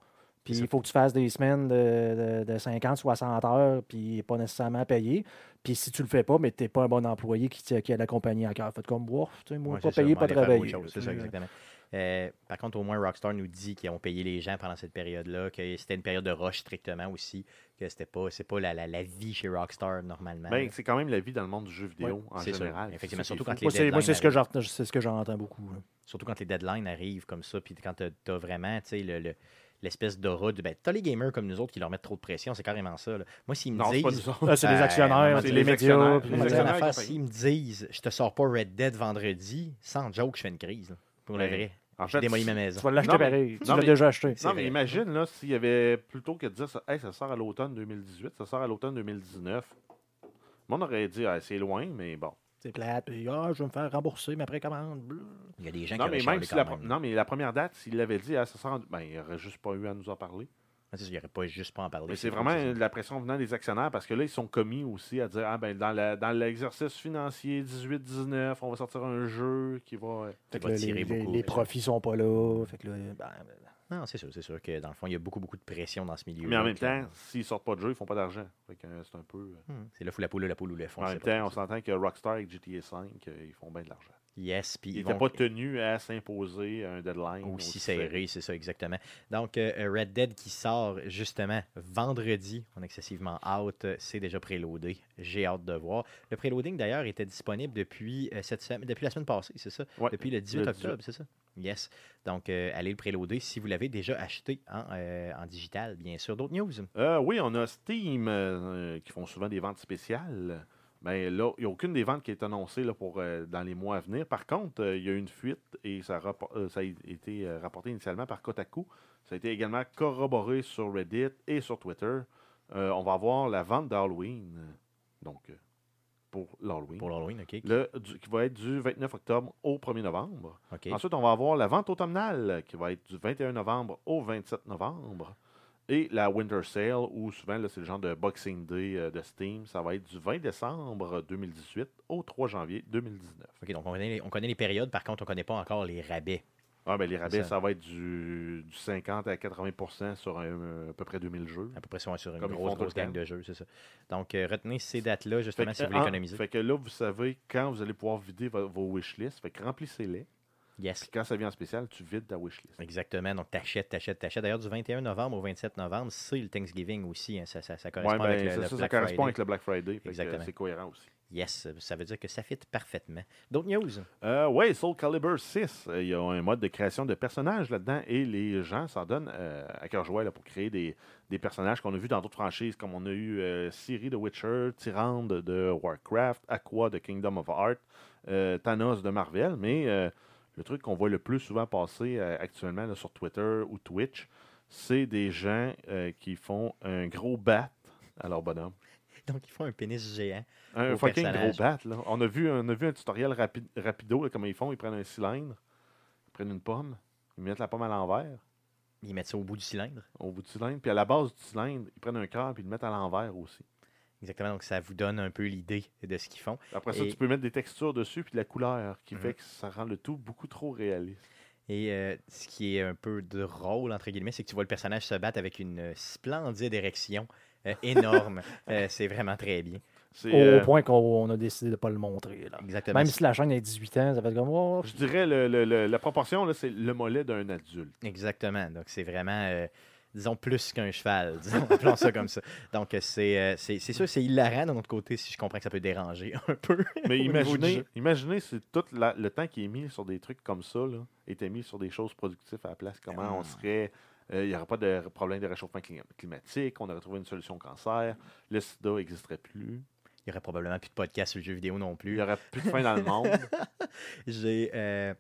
B: Puis il faut que tu fasses des semaines de, de, de 50, 60 heures, puis pas nécessairement payé. Puis si tu le fais pas, mais tu n'es pas un bon employé qui, qui a la compagnie à cœur. Fait comme, sais, moi,
A: Ouais,
B: pas
A: ça,
B: payé, pas travaillé.
A: C'est ça, exactement. Euh, par contre, au moins, Rockstar nous dit qu'ils ont payé les gens pendant cette période-là, que c'était une période de rush strictement aussi, que c'était pas, c'est pas la, la, la vie chez Rockstar normalement.
C: Ben, c'est quand même la vie dans le monde du jeu vidéo en
A: c'est sûr,
C: général.
A: effectivement, surtout quand
C: fou.
A: les
B: Moi, c'est, moi, c'est ce que j'en- c'est ce que j'entends beaucoup. là.
A: Surtout quand les deadlines arrivent comme ça, puis quand tu as vraiment tu sais, le, le- l'espèce d'aura du. Ben, t'as les gamers comme nous autres qui leur mettent trop de pression, c'est carrément ça. là. Moi, s'ils me
C: Non, c'est pas
A: disent.
B: Ah, c'est les
A: Euh,
B: actionnaires,
A: c'est
C: les
B: médias.
A: s'ils me disent je te sors pas Red Dead vendredi, sans joke, je fais une crise. là, pour le
C: Ben,
A: vrai.
C: En fait,
A: démolis ma
B: Tu
A: maison.
B: vas l'acheter
C: Non, mais-
B: pareil. Tu l'as déjà acheté.
C: Non, mais imagine, là, s'il y avait plutôt que de dire ça, Hey, ça sort à l'automne 2018, ça sort à l'automne 2019. Le monde aurait dit, Ah, c'est loin, mais bon.
B: C'est plate. Puis, ah, je vais me faire rembourser ma précommande.
A: Il y a des gens
C: Non,
A: qui
C: mais même si la, non, mais la première date, s'il l'avait dit, ah, ça sort en- ben, il n'aurait juste pas eu à nous en parler.
A: Il n'y aurait pas juste pas en parler.
C: Mais c'est
A: fou,
C: vraiment de la pression venant des actionnaires parce que là, ils sont commis aussi à dire Ah, ben, dans, l'exercice financier 18-19, on va sortir un jeu qui va.
B: Fait que
A: va
B: là,
A: tirer
B: les,
A: beaucoup,
B: les profits sont pas là. Fait que là, ben,
A: Non, c'est sûr, c'est sûr que dans le fond, il y a beaucoup, beaucoup de pression dans ce milieu.
C: Mais en même temps, s'ils sortent pas de jeu, ils font pas d'argent. Euh, c'est un peu. euh,
A: c'est là où la poule, la poule ou le fond.
C: En même temps, on s'entend que Rockstar avec GTA V, euh, ils font bien de l'argent.
A: Yes, puis
C: Ils n'étaient
A: vont
C: pas tenus à s'imposer un deadline.
A: aussi serré, c'est ça exactement. Donc, euh, Red Dead qui sort justement vendredi, on est excessivement out, euh, c'est déjà préloadé. J'ai hâte de voir. Le préloading d'ailleurs était disponible depuis, euh, cette semaine, depuis la semaine passée, c'est ça?
C: Ouais,
A: Depuis le 18
C: le
A: octobre, c'est ça? Yes. Donc, euh, allez le préloader si vous l'avez déjà acheté en, euh, en digital, bien sûr. D'autres news?
C: Euh, oui, on a Steam euh, qui font souvent des ventes spéciales. Mais là, il n'y a aucune des ventes qui est annoncée là, pour, euh, dans les mois à venir. Par contre, euh, il y a eu une fuite et ça, euh, ça a été rapporté initialement par Kotaku. Ça a été également corroboré sur Reddit et sur Twitter. On va avoir la vente d'Halloween. Donc, pour l'Halloween.
A: Pour l'Halloween, OK.
C: Le- du- qui va être du 29 octobre au 1er novembre. Ensuite, on va avoir la vente automnale qui va être du 21 novembre au 27 novembre. Et la Winter Sale, où souvent c'est le genre de Boxing Day euh, de Steam, ça va être du 20 décembre 2018 au 3 janvier 2019.
A: OK, donc on connaît, les, on connaît les périodes, par contre, on ne connaît pas encore les rabais.
C: Ah, ben, les rabais,
A: Ça.
C: ça. va être du, du 50 à 80% sur un- à peu près 2000 jeux.
A: À peu près sur, une
C: Comme
A: grosse, grosse gang de jeux, c'est ça. Donc, euh, retenez ces dates-là, justement,
C: que,
A: si vous voulez
C: ah,
A: économiser.
C: Fait que là, vous savez quand vous allez pouvoir vider vo- vos wishlists. Fait que remplissez-les.
A: Yes.
C: Puis quand ça vient en spécial, tu vides ta wishlist.
A: Exactement. Donc, t'achètes, t'achètes, t'achètes. D'ailleurs, du 21 novembre au 27 novembre, c'est le Thanksgiving aussi. hein. Ça, ça, ça
C: Ouais,
A: correspond
C: ben,
A: avec le,
C: c'est
A: le
C: ça, ça
A: Black
C: correspond
A: Friday.
C: avec le Black Friday. fait que,
A: Exactement.
C: C'est cohérent aussi.
A: Yes, ça veut dire que ça fit parfaitement. D'autres news?
C: Euh, ouais, Soul Calibur 6, euh, il y a un mode de création de personnages là-dedans et les gens s'en donnent euh, à cœur joie là, pour créer des, des personnages qu'on a vus dans d'autres franchises, comme on a eu euh, Ciri de Witcher, Tyrande de Warcraft, Aqua de Kingdom of Heart, euh, Thanos de Marvel, mais euh, le truc qu'on voit le plus souvent passer euh, actuellement là, sur Twitter ou Twitch, c'est des gens euh, qui font un gros bat à leur bonhomme. [LAUGHS]
A: Donc, ils font un pénis géant.
C: Un fucking
A: personnage.
C: gros bat, là. On a vu, on a vu un tutoriel rapi- rapido, là, comment ils font. Ils prennent un cylindre, ils prennent une pomme, ils mettent la pomme à l'envers,
A: Ils mettent ça au bout du cylindre.
C: au bout du cylindre, puis à la base du cylindre, ils prennent un cœur puis ils le mettent à l'envers aussi.
A: Exactement. Donc, ça vous donne un peu l'idée de ce qu'ils font.
C: Après ça,
A: Et-
C: tu peux mettre des textures dessus puis de la couleur, qui
A: Mhm.
C: fait que ça rend le tout beaucoup trop réaliste.
A: Et euh, ce qui est un peu drôle, entre guillemets, c'est que tu vois le personnage se battre avec une splendide érection euh, énorme. [LAUGHS] Euh, c'est vraiment très bien.
B: Au
C: euh,
B: point qu'on a décidé de ne pas le montrer. Là.
A: Exactement.
B: Même si la chaîne a 18 ans, ça fait comme. oh,
C: je dirais le- le- le- la proportion, là, c'est le mollet d'un adulte.
A: Exactement. Donc, c'est vraiment, euh, disons, plus qu'un cheval. [LAUGHS] Disons, appelons ça comme ça. Donc, euh, c'est euh, c'est c'est sûr, c'est hilarant d'un autre côté, si je comprends que ça peut déranger [LAUGHS] un peu.
C: Mais imaginez, imaginez si tout la- le temps qui est mis sur des trucs comme ça là, était mis sur des choses productives à la place. Comment on
A: Ah.
C: serait. euh, Il n'y aurait pas de problème de réchauffement clim- climatique, on aurait trouvé une solution au cancer, le sida n'existerait plus,
A: Il y aurait probablement plus de podcast sur le jeu vidéo non
C: il
A: plus.
C: n'y aurait plus de faim dans le monde. [LAUGHS]
A: J'ai euh,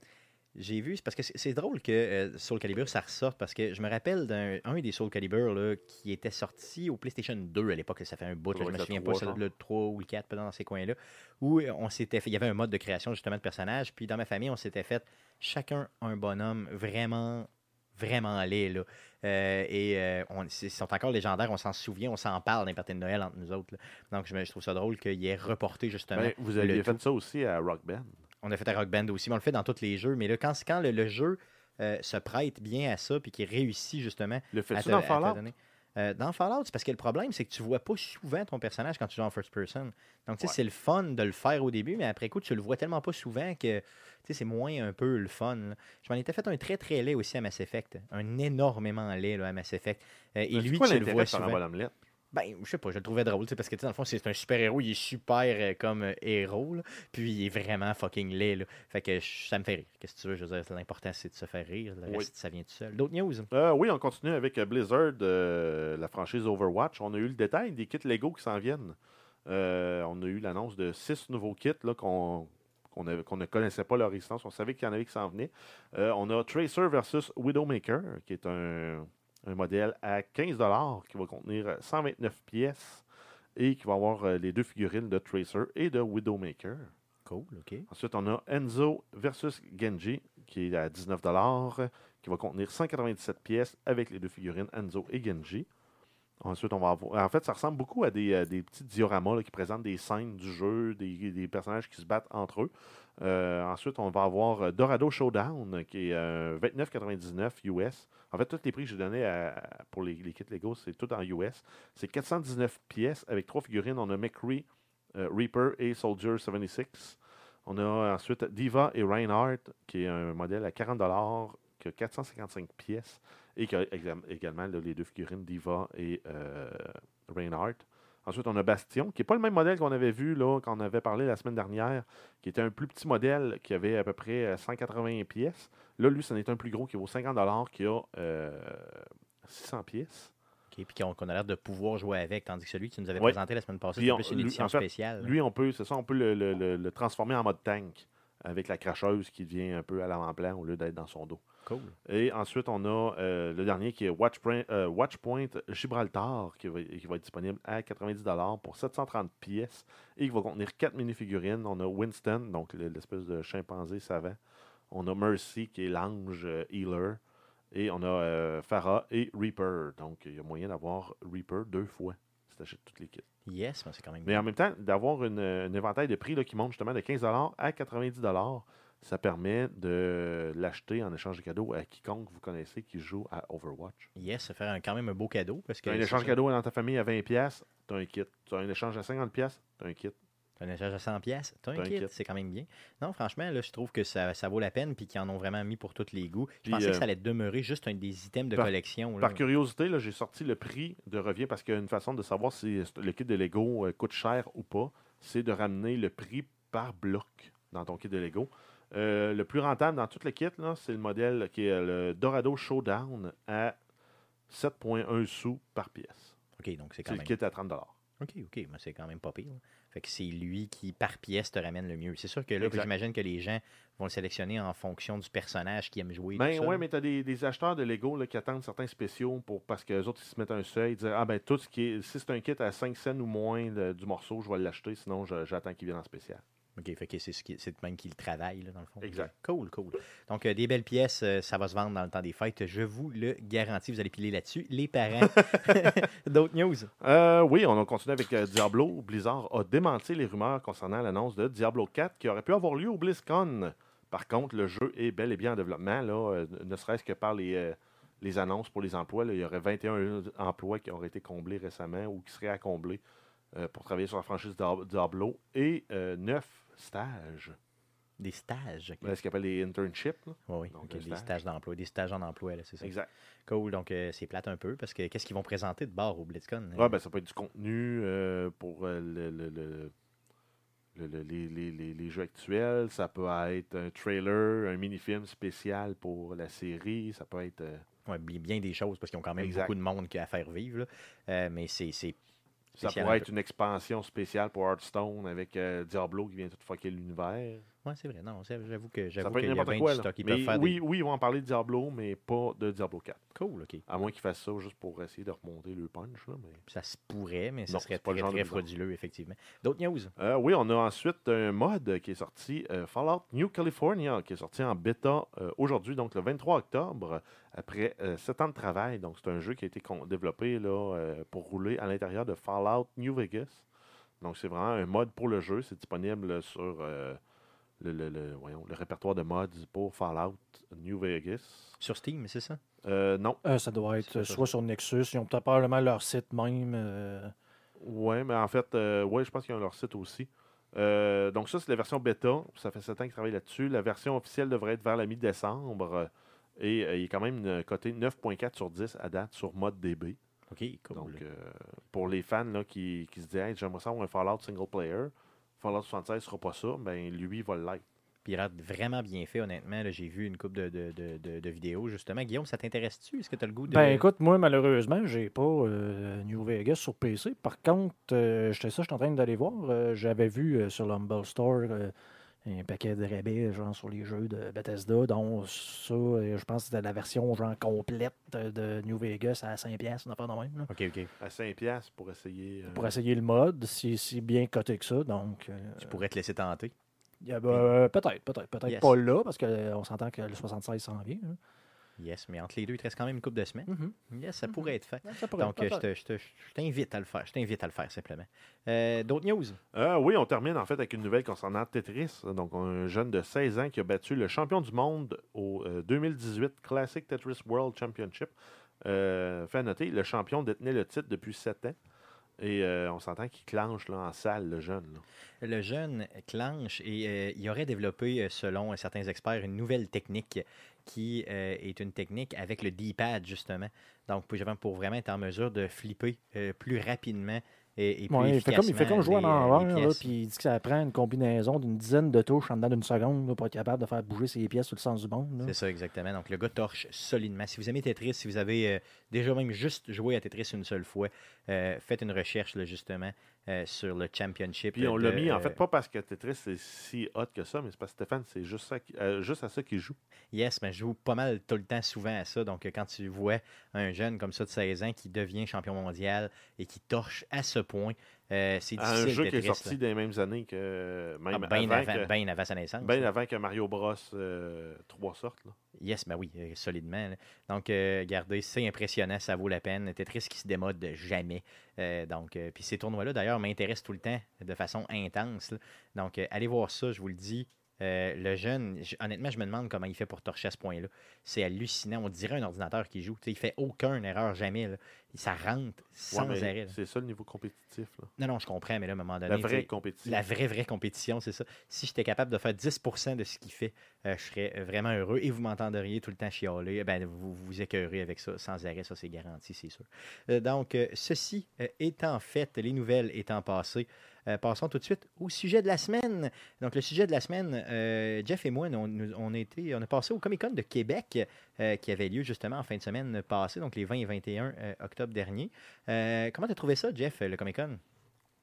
A: j'ai vu, c'est parce que c'est drôle que euh, Soul Calibur ça ressorte parce que je me rappelle d'un un des Soul Calibur là, qui était sorti au PlayStation 2 à l'époque, ça fait un bout, là, je me souviens
C: 3,
A: pas, le 3 ou le 4, pas dans ces coins-là, où euh, on s'était fait, il y avait un mode de création justement de personnages, puis dans ma famille, on s'était fait chacun un bonhomme vraiment vraiment laid là. Euh, et euh, on, ils sont encore légendaires, on s'en souvient, on s'en parle parties de Noël entre nous autres. là. Donc je, trouve ça drôle qu'il ait reporté justement.
C: Ben, vous aviez
A: tout.
C: fait ça aussi à Rock Band.
A: On a fait à Rock Band aussi, mais on le fait dans tous les jeux. Mais là, quand, quand le, le jeu euh, se prête bien à ça, puis qu'il réussit justement
C: Le
A: à
C: fais-tu
A: te,
C: dans
A: à te
C: Fallout?
A: donner. Euh, dans Fallout, c'est parce que le problème, c'est que tu vois pas souvent ton personnage quand tu joues en first person. Donc, tu sais,
C: Ouais.
A: c'est le fun de le faire au début, mais après coup, tu le vois tellement pas souvent que tu sais, c'est moins un peu le fun. là. Je m'en étais fait un très très laid aussi à Mass Effect. Un énormément laid là, à Mass Effect. Euh, et lui,
C: quoi
A: tu le vois souvent. Ben, je sais pas, je le trouvais drôle, sais, parce que dans le fond, c'est un super-héros, il est super euh, comme euh, héros, là, puis il est vraiment fucking laid, là. Fait que je- ça me fait rire. Qu'est-ce que tu veux, je veux dire, l'important c'est de se faire rire, le
C: Oui.
A: reste, ça vient tout seul. D'autres news?
C: Euh, oui, on continue avec Blizzard, la franchise Overwatch. On a eu le détail des kits Lego qui s'en viennent. On a eu l'annonce de six nouveaux kits là, qu'on ne connaissait pas leur existence. On savait qu'il y en avait qui s'en venaient. Euh, on a Tracer versus Widowmaker, qui est un, un modèle à 15 qui va contenir 129 pièces et qui va avoir euh, les deux figurines de Tracer et de Widowmaker.
A: Cool, ok.
C: Ensuite, on a Enzo versus Genji, qui est à 19 qui va contenir 197 pièces avec les deux figurines Enzo et Genji. Ensuite, on va avoir. En fait, ça ressemble beaucoup à des, euh, des petits dioramas qui présentent des scènes du jeu, des, des personnages qui se battent entre eux. Euh, ensuite, on va avoir euh, Dorado Showdown, qui est euh, 29,99 US. En fait, tous les prix que j'ai donnés pour les, kits Lego, c'est tout en US. C'est 419 pièces avec trois figurines. On a McCree, Reaper et Soldier 76. On a ensuite Diva et Reinhardt, qui est un modèle à 40 qui a 455 pièces et qui a également là, les deux figurines Diva et euh, Reinhardt. Ensuite, on a Bastion, qui n'est pas le même modèle qu'on avait vu là, quand on avait parlé la semaine dernière, qui était un plus petit modèle qui avait à peu près euh, 180 pièces. Là, lui, c'en est un plus gros qui vaut 50 qui a euh, 600 pièces.
A: Ok, puis qu'on qu'on a l'air de pouvoir jouer avec, tandis que celui que tu nous avais
C: Ouais.
A: présenté la semaine passée,
C: on-
A: plus une
C: lui,
A: édition
C: en fait,
A: spéciale.
C: Lui, on peut, c'est ça, on peut le, le- le- le transformer en mode tank avec la cracheuse qui devient un peu à l'avant-plan au lieu d'être dans son dos.
A: Cool.
C: Et ensuite, on a euh, le dernier qui est Watchpoint, euh, Watchpoint Gibraltar qui va, qui va être disponible à 90 pour 730 pièces et qui va contenir quatre mini-figurines. On a Winston, donc le- l'espèce de chimpanzé savant. On a Mercy qui est l'ange euh, healer. Et on a Farah et Reaper. Donc, il y a moyen d'avoir Reaper deux fois si tu achètes toutes les kits.
A: Yes, mais c'est quand même
C: Mais en même temps, d'avoir un éventail de prix là, qui monte justement de 15 à 90 ça permet de l'acheter en échange de cadeaux à quiconque vous connaissez qui joue à Overwatch.
A: Yes, ça fait un- quand même un beau cadeau. parce que
C: as un échange
A: ça.
C: cadeau dans ta famille à 20$, tu as un kit. Tu as un échange à 50$, tu as un kit.
A: T'as un échange à 100 pièces, t'as un
C: un
A: kit,
C: kit.
A: c'est quand même bien. Non, franchement, là, je trouve que ça, ça vaut la peine puis qu'ils en ont vraiment mis pour tous les goûts. Je
C: Puis,
A: pensais
C: euh,
A: que ça allait demeurer juste un des items de
C: par-
A: collection. là.
C: Par curiosité, là, j'ai sorti le prix de revient parce qu'il y a une façon de savoir si le kit de Lego euh, coûte cher ou pas. C'est de ramener le prix par bloc dans ton kit de Lego. Euh, le plus rentable dans tout le kit, là, c'est le modèle qui est le Dorado Showdown à 7,1 sous par pièce.
A: OK, donc c'est quand
C: le
A: même.
C: kit à 30
A: OK, OK, mais c'est quand même pas pire. Fait que c'est lui qui, par pièce, te ramène le mieux. C'est sûr que là, j'imagine que les gens vont le sélectionner en fonction du personnage qu'ils aiment jouer.
C: Ben ouais, mais tu as des, des acheteurs de Lego là, qui attendent certains spéciaux pour parce que les autres ils se mettent un seuil, ils disent Ah ben tout ce qui est. Si c'est un kit à 5 cents ou moins de- du morceau, je vais l'acheter, sinon j'attends qu'il vienne en spécial.
A: OK, fait que c'est ce qui- c'est même qui le travaille, là, dans le fond.
C: Exact.
A: Cool, cool. Donc, euh, des belles pièces, euh, ça va se vendre dans le temps des fêtes. Je vous le garantis, vous allez piler là-dessus. Les parents. [LAUGHS] [LAUGHS] D'autres news?
C: Euh, oui, on a continué avec Diablo. Blizzard a démenti les rumeurs concernant l'annonce de Diablo 4 qui aurait pu avoir lieu au BlizzCon. Par contre, le jeu est bel et bien en développement, là, ne serait-ce que par les, les annonces pour les emplois. là. il y aurait 21 emplois qui auraient été comblés récemment ou qui seraient à combler pour travailler sur la franchise Dia- Diablo et 9 stages.
A: Des stages. OK.
C: Ben, ce qu'on appelle les internships. là.
A: Ouais, oui,
C: donc,
A: des
C: stage.
A: stages d'emploi, des stages en emploi, là, c'est ça.
C: Exact.
A: Cool, donc euh, c'est plate un peu parce que qu'est-ce qu'ils vont présenter de bord au BlizzCon?
C: Ouais, ben, ça peut être du contenu euh, pour euh, le- le- le- le- le- les, les- les- jeux actuels. Ça peut être un trailer, un mini-film spécial pour la série. Ça peut être. euh,
A: Ouais, bi- bien des choses parce qu'ils ont quand même
C: Exact.
A: beaucoup de monde qui a à faire vivre. là. Euh, mais c'est.
C: Ça pourrait être une expansion spéciale pour Hearthstone avec euh, Diablo qui vient tout fucker l'univers.
A: Ouais, c'est vrai. Non, j'avoue que j'avoue qu'il y a
C: n'importe
A: bien
C: quoi.
A: Ils
C: Mais
A: faire
C: oui, oui, ils vont en parler de Diablo, mais pas de Diablo 4.
A: des... Cool, OK.
C: À moins qu'ils fassent ça juste pour essayer de remonter le punch. là, mais...
A: Ça se pourrait, mais ça
C: Non,
A: serait
C: pas
A: très, très frauduleux, effectivement. D'autres news?
C: Euh, oui, on a ensuite un mod qui est sorti, euh, Fallout New California, qui est sorti en bêta euh, aujourd'hui, donc le 23 octobre, après euh, sept ans de travail. Donc, c'est un jeu qui a été con- développé là, euh, pour rouler à l'intérieur de Fallout New Vegas. Donc, c'est vraiment un mod pour le jeu. C'est disponible sur euh, le, le- le- voyons, le répertoire de mods pour Fallout New Vegas.
A: Sur Steam, c'est ça?
C: Euh, non.
B: Euh, ça doit être
A: C'est ça.
B: soit sur Nexus, ils ont peut-être probablement leur site même. euh,
C: Ouais, mais en fait, euh, ouais, je pense qu'ils ont leur site aussi. Euh, donc ça, c'est la version bêta. Ça fait 7 ans qu'ils travaillent là-dessus. La version officielle devrait être vers la mi-décembre. Et euh, il est quand même euh, coté 9.4 sur 10 à date sur mode DB.
A: OK, cool.
C: Donc, euh, pour les fans là, qui, qui se disent Hey, j'aimerais ça avoir un Fallout single player, Fallout 76 ne sera pas ça, ben lui, il va l'être.
A: Puis il a l'air vraiment bien fait, honnêtement. là. J'ai vu une couple de, de, de, de- de vidéos, justement. Guillaume, ça t'intéresse-tu? Est-ce que tu as le goût de.
B: Ben écoute, moi malheureusement, j'ai pas euh, New Vegas sur PC. Par contre, euh, j'étais ça, je suis en train d'aller voir. euh, J'avais vu euh, sur l'Humble Store euh, un paquet de rabais genre sur les jeux de Bethesda, dont ça, euh, je pense que c'était la version genre complète de, New Vegas à 5$, une affaire de même. là,
A: OK, OK.
C: À 5$ pour essayer. euh,
B: Pour essayer le mode, si, si bien coté que ça. Donc, euh,
A: Tu pourrais te laisser tenter.
B: a- euh, peut-être, peut-être, peut-être
A: Yes.
B: pas là, parce qu'on s'entend que le 76 s'en vient. là.
A: Yes, mais entre les deux, il te reste quand même une couple de semaines.
B: Mhm.
A: Yes, ça pourrait être fait.
B: Ça pourrait-
A: Donc, euh, je je te- je t'invite à le faire. Je t'invite à le faire, simplement. Euh, D'autres news?
C: Euh, oui, on termine en fait avec une nouvelle concernant Tetris. Donc, un jeune de 16 ans qui a battu le champion du monde au euh, 2018 Classic Tetris World Championship. Euh, fait à noter, le champion détenait le titre depuis 7 ans. Et euh, on s'entend qu'il clenche là, en salle, le jeune. là.
A: Le jeune clenche et euh, il aurait développé, selon certains experts, une nouvelle technique qui euh, est une technique avec le D-pad, justement. Donc, pour, vraiment être en mesure de flipper euh, plus rapidement et, et plus
B: Ouais, il, fait comme, il fait comme jouer
A: les, euh,
B: envers,
A: les
B: là,
A: pièces.
B: puis il dit que ça prend une combinaison d'une dizaine de touches en dedans d'une seconde là, pour être capable de faire bouger ses pièces sur le sens du monde.
A: C'est ça, exactement. Donc, le gars torche solidement. Si vous aimez Tetris, si vous avez euh, déjà même juste joué à Tetris une seule fois, euh, faites une recherche, là, justement, euh, sur le Championship.
C: Puis on l'a mis, en
A: euh,
C: fait, pas parce que Tetris c'est si hot que ça, mais c'est parce que Stéphane, c'est juste, ça juste à ça qu'il joue.
A: Yes, mais je joue pas mal tout le temps souvent à ça. Donc, quand tu vois un jeune comme ça de 16 ans qui devient champion mondial et qui torche à ce point, euh, c'est difficile.
C: un jeu qui est sorti dans les mêmes années que.
A: là.
C: Même
A: Ah, bien,
C: avant,
A: avant,
C: que,
A: bien avant sa naissance.
C: bien
A: là.
C: avant que Mario Bros 3 sorte. là.
A: Yes, ben oui, euh, solidement. là. Donc, euh, regardez, c'est impressionnant, ça vaut la peine. Tetris qui se démode jamais. Euh, donc, euh, puis ces tournois-là, d'ailleurs, m'intéressent tout le temps de façon intense. là. Donc, euh, allez voir ça, je vous le dis. Euh, le jeune, honnêtement, je me demande comment il fait pour torcher à ce point-là. C'est hallucinant. On dirait un ordinateur qui joue. Tu sais, il fait aucune erreur, jamais. là. ça rentre sans
C: Ouais,
A: arrêt.
C: C'est ça le niveau compétitif. là.
A: Non, non, je comprends, mais là, à un moment donné.
C: La vraie compétition.
A: La vraie, vraie compétition, c'est ça. Si j'étais capable de faire 10% de ce qu'il fait, euh, je serais vraiment heureux et vous m'entendriez tout le temps chialer. Ben, vous vous écœurez avec ça sans arrêt, ça c'est garanti, c'est sûr. Euh, donc, euh, ceci euh, étant fait, les nouvelles étant passées, euh, passons tout de suite au sujet de la semaine. Donc, le sujet de la semaine, euh, Jeff et moi, on, nous- on, a été- on a passé au Comic Con de Québec euh, qui avait lieu justement en fin de semaine passée, donc les 20 et 21 euh, octobre dernier. Comment tu as trouvé ça, Jeff, le Comic Con?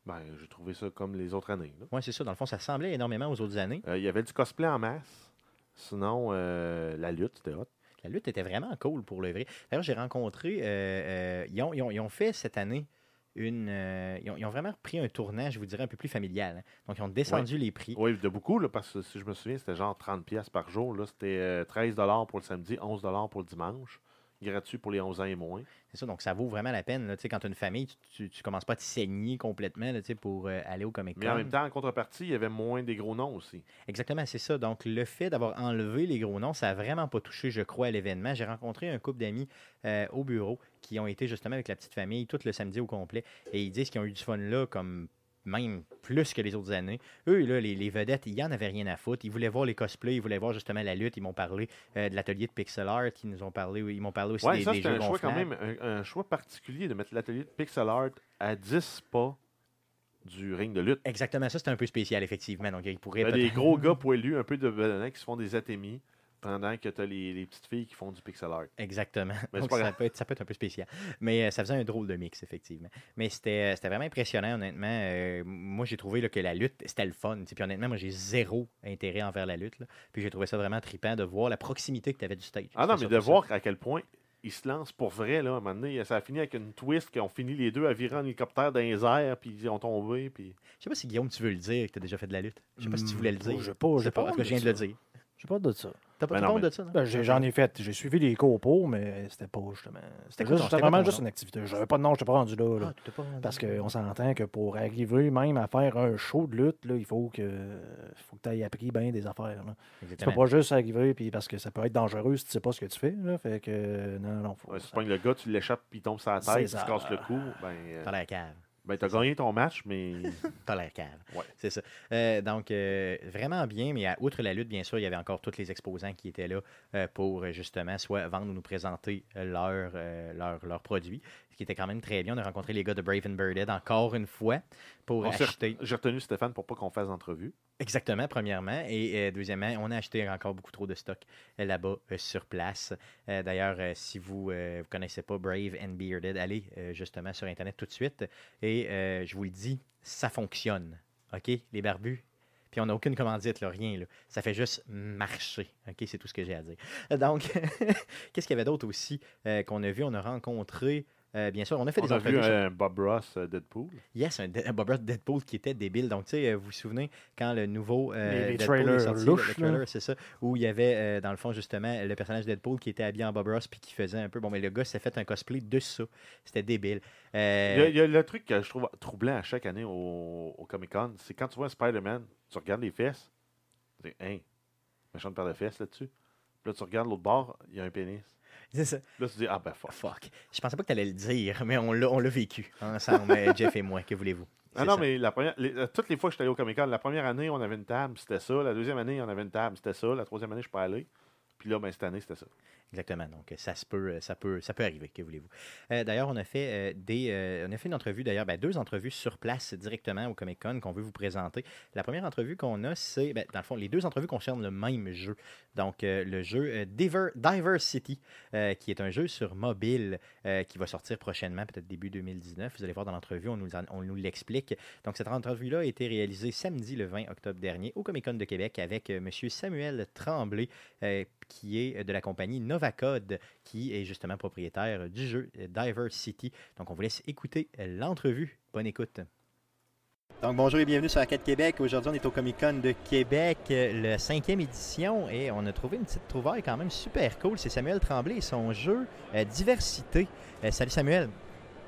C: Ben, j'ai trouvé ça comme les autres années.
A: Oui, c'est ça. Dans le fond, ça ressemblait énormément aux autres années.
C: Il y avait du cosplay en masse. Sinon, la lutte, c'était hot.
A: La lutte était vraiment cool pour le vrai. D'ailleurs, j'ai rencontré. ils, ont, ils ont- ils ont fait cette année une. euh, ils, ont, ils ont vraiment pris un tournant, je vous dirais, un peu plus familial. hein. Donc, ils ont descendu les prix.
C: Oui, de beaucoup, là, parce que si je me souviens, c'était genre 30$ pièces par jour. Là, c'était euh, 13$ pour le samedi, 11$ pour le dimanche. Gratuit pour les 11 ans et moins.
A: C'est ça. Donc, ça vaut vraiment la peine. là. Quand tu as une famille, tu, tu commences pas à te saigner complètement là, pour euh, aller au Comic
C: Mais en
A: Con.
C: même temps, en contrepartie, il y avait moins des gros noms aussi.
A: Exactement, c'est ça. Donc, le fait d'avoir enlevé les gros noms, ça n'a vraiment pas touché, je crois, à l'événement. J'ai rencontré un couple d'amis euh, au bureau qui ont été justement avec la petite famille tout le samedi au complet. Et ils disent qu'ils ont eu du fun là, comme même plus que les autres années. Eux, là, les, les vedettes, il n'y en avait rien à foutre. Ils voulaient voir les cosplays, ils voulaient voir justement la lutte. Ils m'ont parlé euh, de l'atelier de pixel art. Ils nous ont parlé, ils m'ont parlé aussi
C: Ouais,
A: des,
C: ça,
A: des
C: c'était
A: jeux
C: un choix quand même, un, un choix particulier de mettre l'atelier de pixel art à 10 pas du ring de lutte.
A: Exactement, ça, c'était un peu spécial, effectivement. Donc, ils
C: Il y a des gros [LAUGHS] gars poilus, un peu de venants qui se font des atémies, pendant que tu as les, les petites filles qui font du pixel art.
A: Exactement.
C: Mais
A: Donc, ça, peut être, ça peut être un peu spécial. Mais euh, ça faisait un drôle de mix, effectivement. Mais c'était euh, c'était vraiment impressionnant, honnêtement. Euh, moi, j'ai trouvé là, que la lutte, c'était le fun. Puis honnêtement, moi, j'ai zéro intérêt envers la lutte. là. Puis j'ai trouvé ça vraiment trippant de voir la proximité que tu avais du stage.
C: Ah non, mais de voir à quel point ils se lancent pour vrai, là, à un moment donné, ça a fini avec une twist qu'ils ont fini les deux à virer en hélicoptère dans les airs, puis ils ont tombé, puis...
A: Je sais pas si Guillaume, tu veux le dire que tu as déjà fait de la lutte. Je sais pas si tu voulais le dire.
B: Je sais pas,
A: Je sais pas. Je viens de le dire.
B: Je sais pas de ça.
A: T'as pas
C: Ben
A: tout
C: non,
A: compte
C: mais-
A: de ça, non?
B: Ben, J'en ai fait. J'ai suivi les cours pour, mais c'était pas justement. C'était vraiment juste
A: nom?
B: une activité. J'avais pas de nom, je pas rendu là. là.
A: Ah, tu t'es pas rendu
B: Parce qu'on s'entend que pour arriver même à faire un show de lutte, là, il faut que faut que tu aies appris bien des affaires. là. Tu peux pas juste arriver puis parce que ça peut être dangereux si tu sais pas ce que tu fais. Là, fait que non, non, faut.
C: Ouais, si tu pognes le gars, tu l'échappes, puis il tombe sur la tête, il
B: ça.
C: se casse le cou, ben, euh,
A: l'air cave.
C: Ben t'as gagné ton match, mais... [LAUGHS]
A: T'as l'air cave.
C: Ouais.
A: C'est ça. Euh, donc, euh, vraiment bien, mais à- outre la lutte, bien sûr, il y avait encore tous les exposants qui étaient là euh, pour justement soit vendre ou nous présenter leurs produits, qui était quand même très bien. On a rencontré les gars de Brave and Birded encore une fois pour
C: On
A: acheter.
C: J'ai retenu Stéphane pour pas qu'on fasse d'entrevue.
A: Exactement, premièrement. Et euh, deuxièmement, on a acheté encore beaucoup trop de stock euh, là-bas euh, sur place. D'ailleurs, si vous ne connaissez pas Brave and Bearded, allez justement sur Internet tout de suite. Et je vous le dis, ça fonctionne. OK, les barbus? Puis on n'a aucune commandite, là, rien. Là. Ça fait juste marcher. OK, c'est tout ce que j'ai à dire. Donc, [LAUGHS] qu'est-ce qu'il y avait d'autre aussi euh, qu'on a vu? On a rencontré, euh, bien sûr, on a fait
C: On
A: des
C: a vu
A: entrevues.
C: un Bob Ross euh, Deadpool.
A: Yes, un, De- Bob Ross Deadpool qui était débile. Donc, tu sais, euh, vous vous souvenez quand le nouveau euh,
B: Les- les
A: Deadpool est sorti, le-
B: louches,
A: le trailer, c'est ça, où il y avait, euh, dans le fond, justement, le personnage de Deadpool qui était habillé en Bob Ross puis qui faisait un peu... Bon, mais le gars s'est fait un cosplay de ça. C'était débile. Euh,
C: Il y, a, il y a le truc que je trouve troublant à chaque année au, au Comic Con, c'est quand tu vois un Spider-Man, tu regardes les fesses, tu dis, hein, méchante paire de fesses là-dessus. Puis là, tu regardes l'autre bord, il y a un pénis.
A: C'est ça.
C: Là, tu dis, ah ben fuck.
A: Fuck. Je pensais pas que tu allais le dire, mais on l'a on l'a vécu ensemble, euh, [LAUGHS] Jeff et moi. Que voulez-vous?
C: Ah non,
A: ça.
C: mais la première, les- euh, toutes les fois que j'étais allé au Comic Con, la première année, on avait une table, c'était ça. La deuxième année, on avait une table, c'était ça. La troisième année, je suis pas allé. Puis là, ben, cette année, c'était ça.
A: Exactement. Donc, euh, ça se peut, euh, ça peut, ça peut arriver, que voulez-vous? Euh, d'ailleurs, on a fait des, on a fait une entrevue, d'ailleurs, ben, deux entrevues sur place directement au Comic Con qu'on veut vous présenter. La première entrevue qu'on a, c'est, ben, dans le fond, les deux entrevues concernent le même jeu. Donc, le jeu Diver, Diversity, qui est un jeu sur mobile qui va sortir prochainement, peut-être début 2019. Vous allez voir dans l'entrevue, on nous, on nous l'explique. Donc, cette entrevue-là a été réalisée samedi, le 20 octobre dernier, au Comic Con de Québec avec euh, M. Samuel Tremblay, qui est euh, de la compagnie Novacode, qui est justement propriétaire du jeu Diversity. Donc, on vous laisse écouter euh, l'entrevue. Bonne écoute. Donc, bonjour et bienvenue sur Arcade Québec. Aujourd'hui, on est au Comic Con de Québec, euh, la cinquième édition, et on a trouvé une petite trouvaille quand même super cool. C'est Samuel Tremblay et son jeu euh, Diversité. Euh, salut Samuel.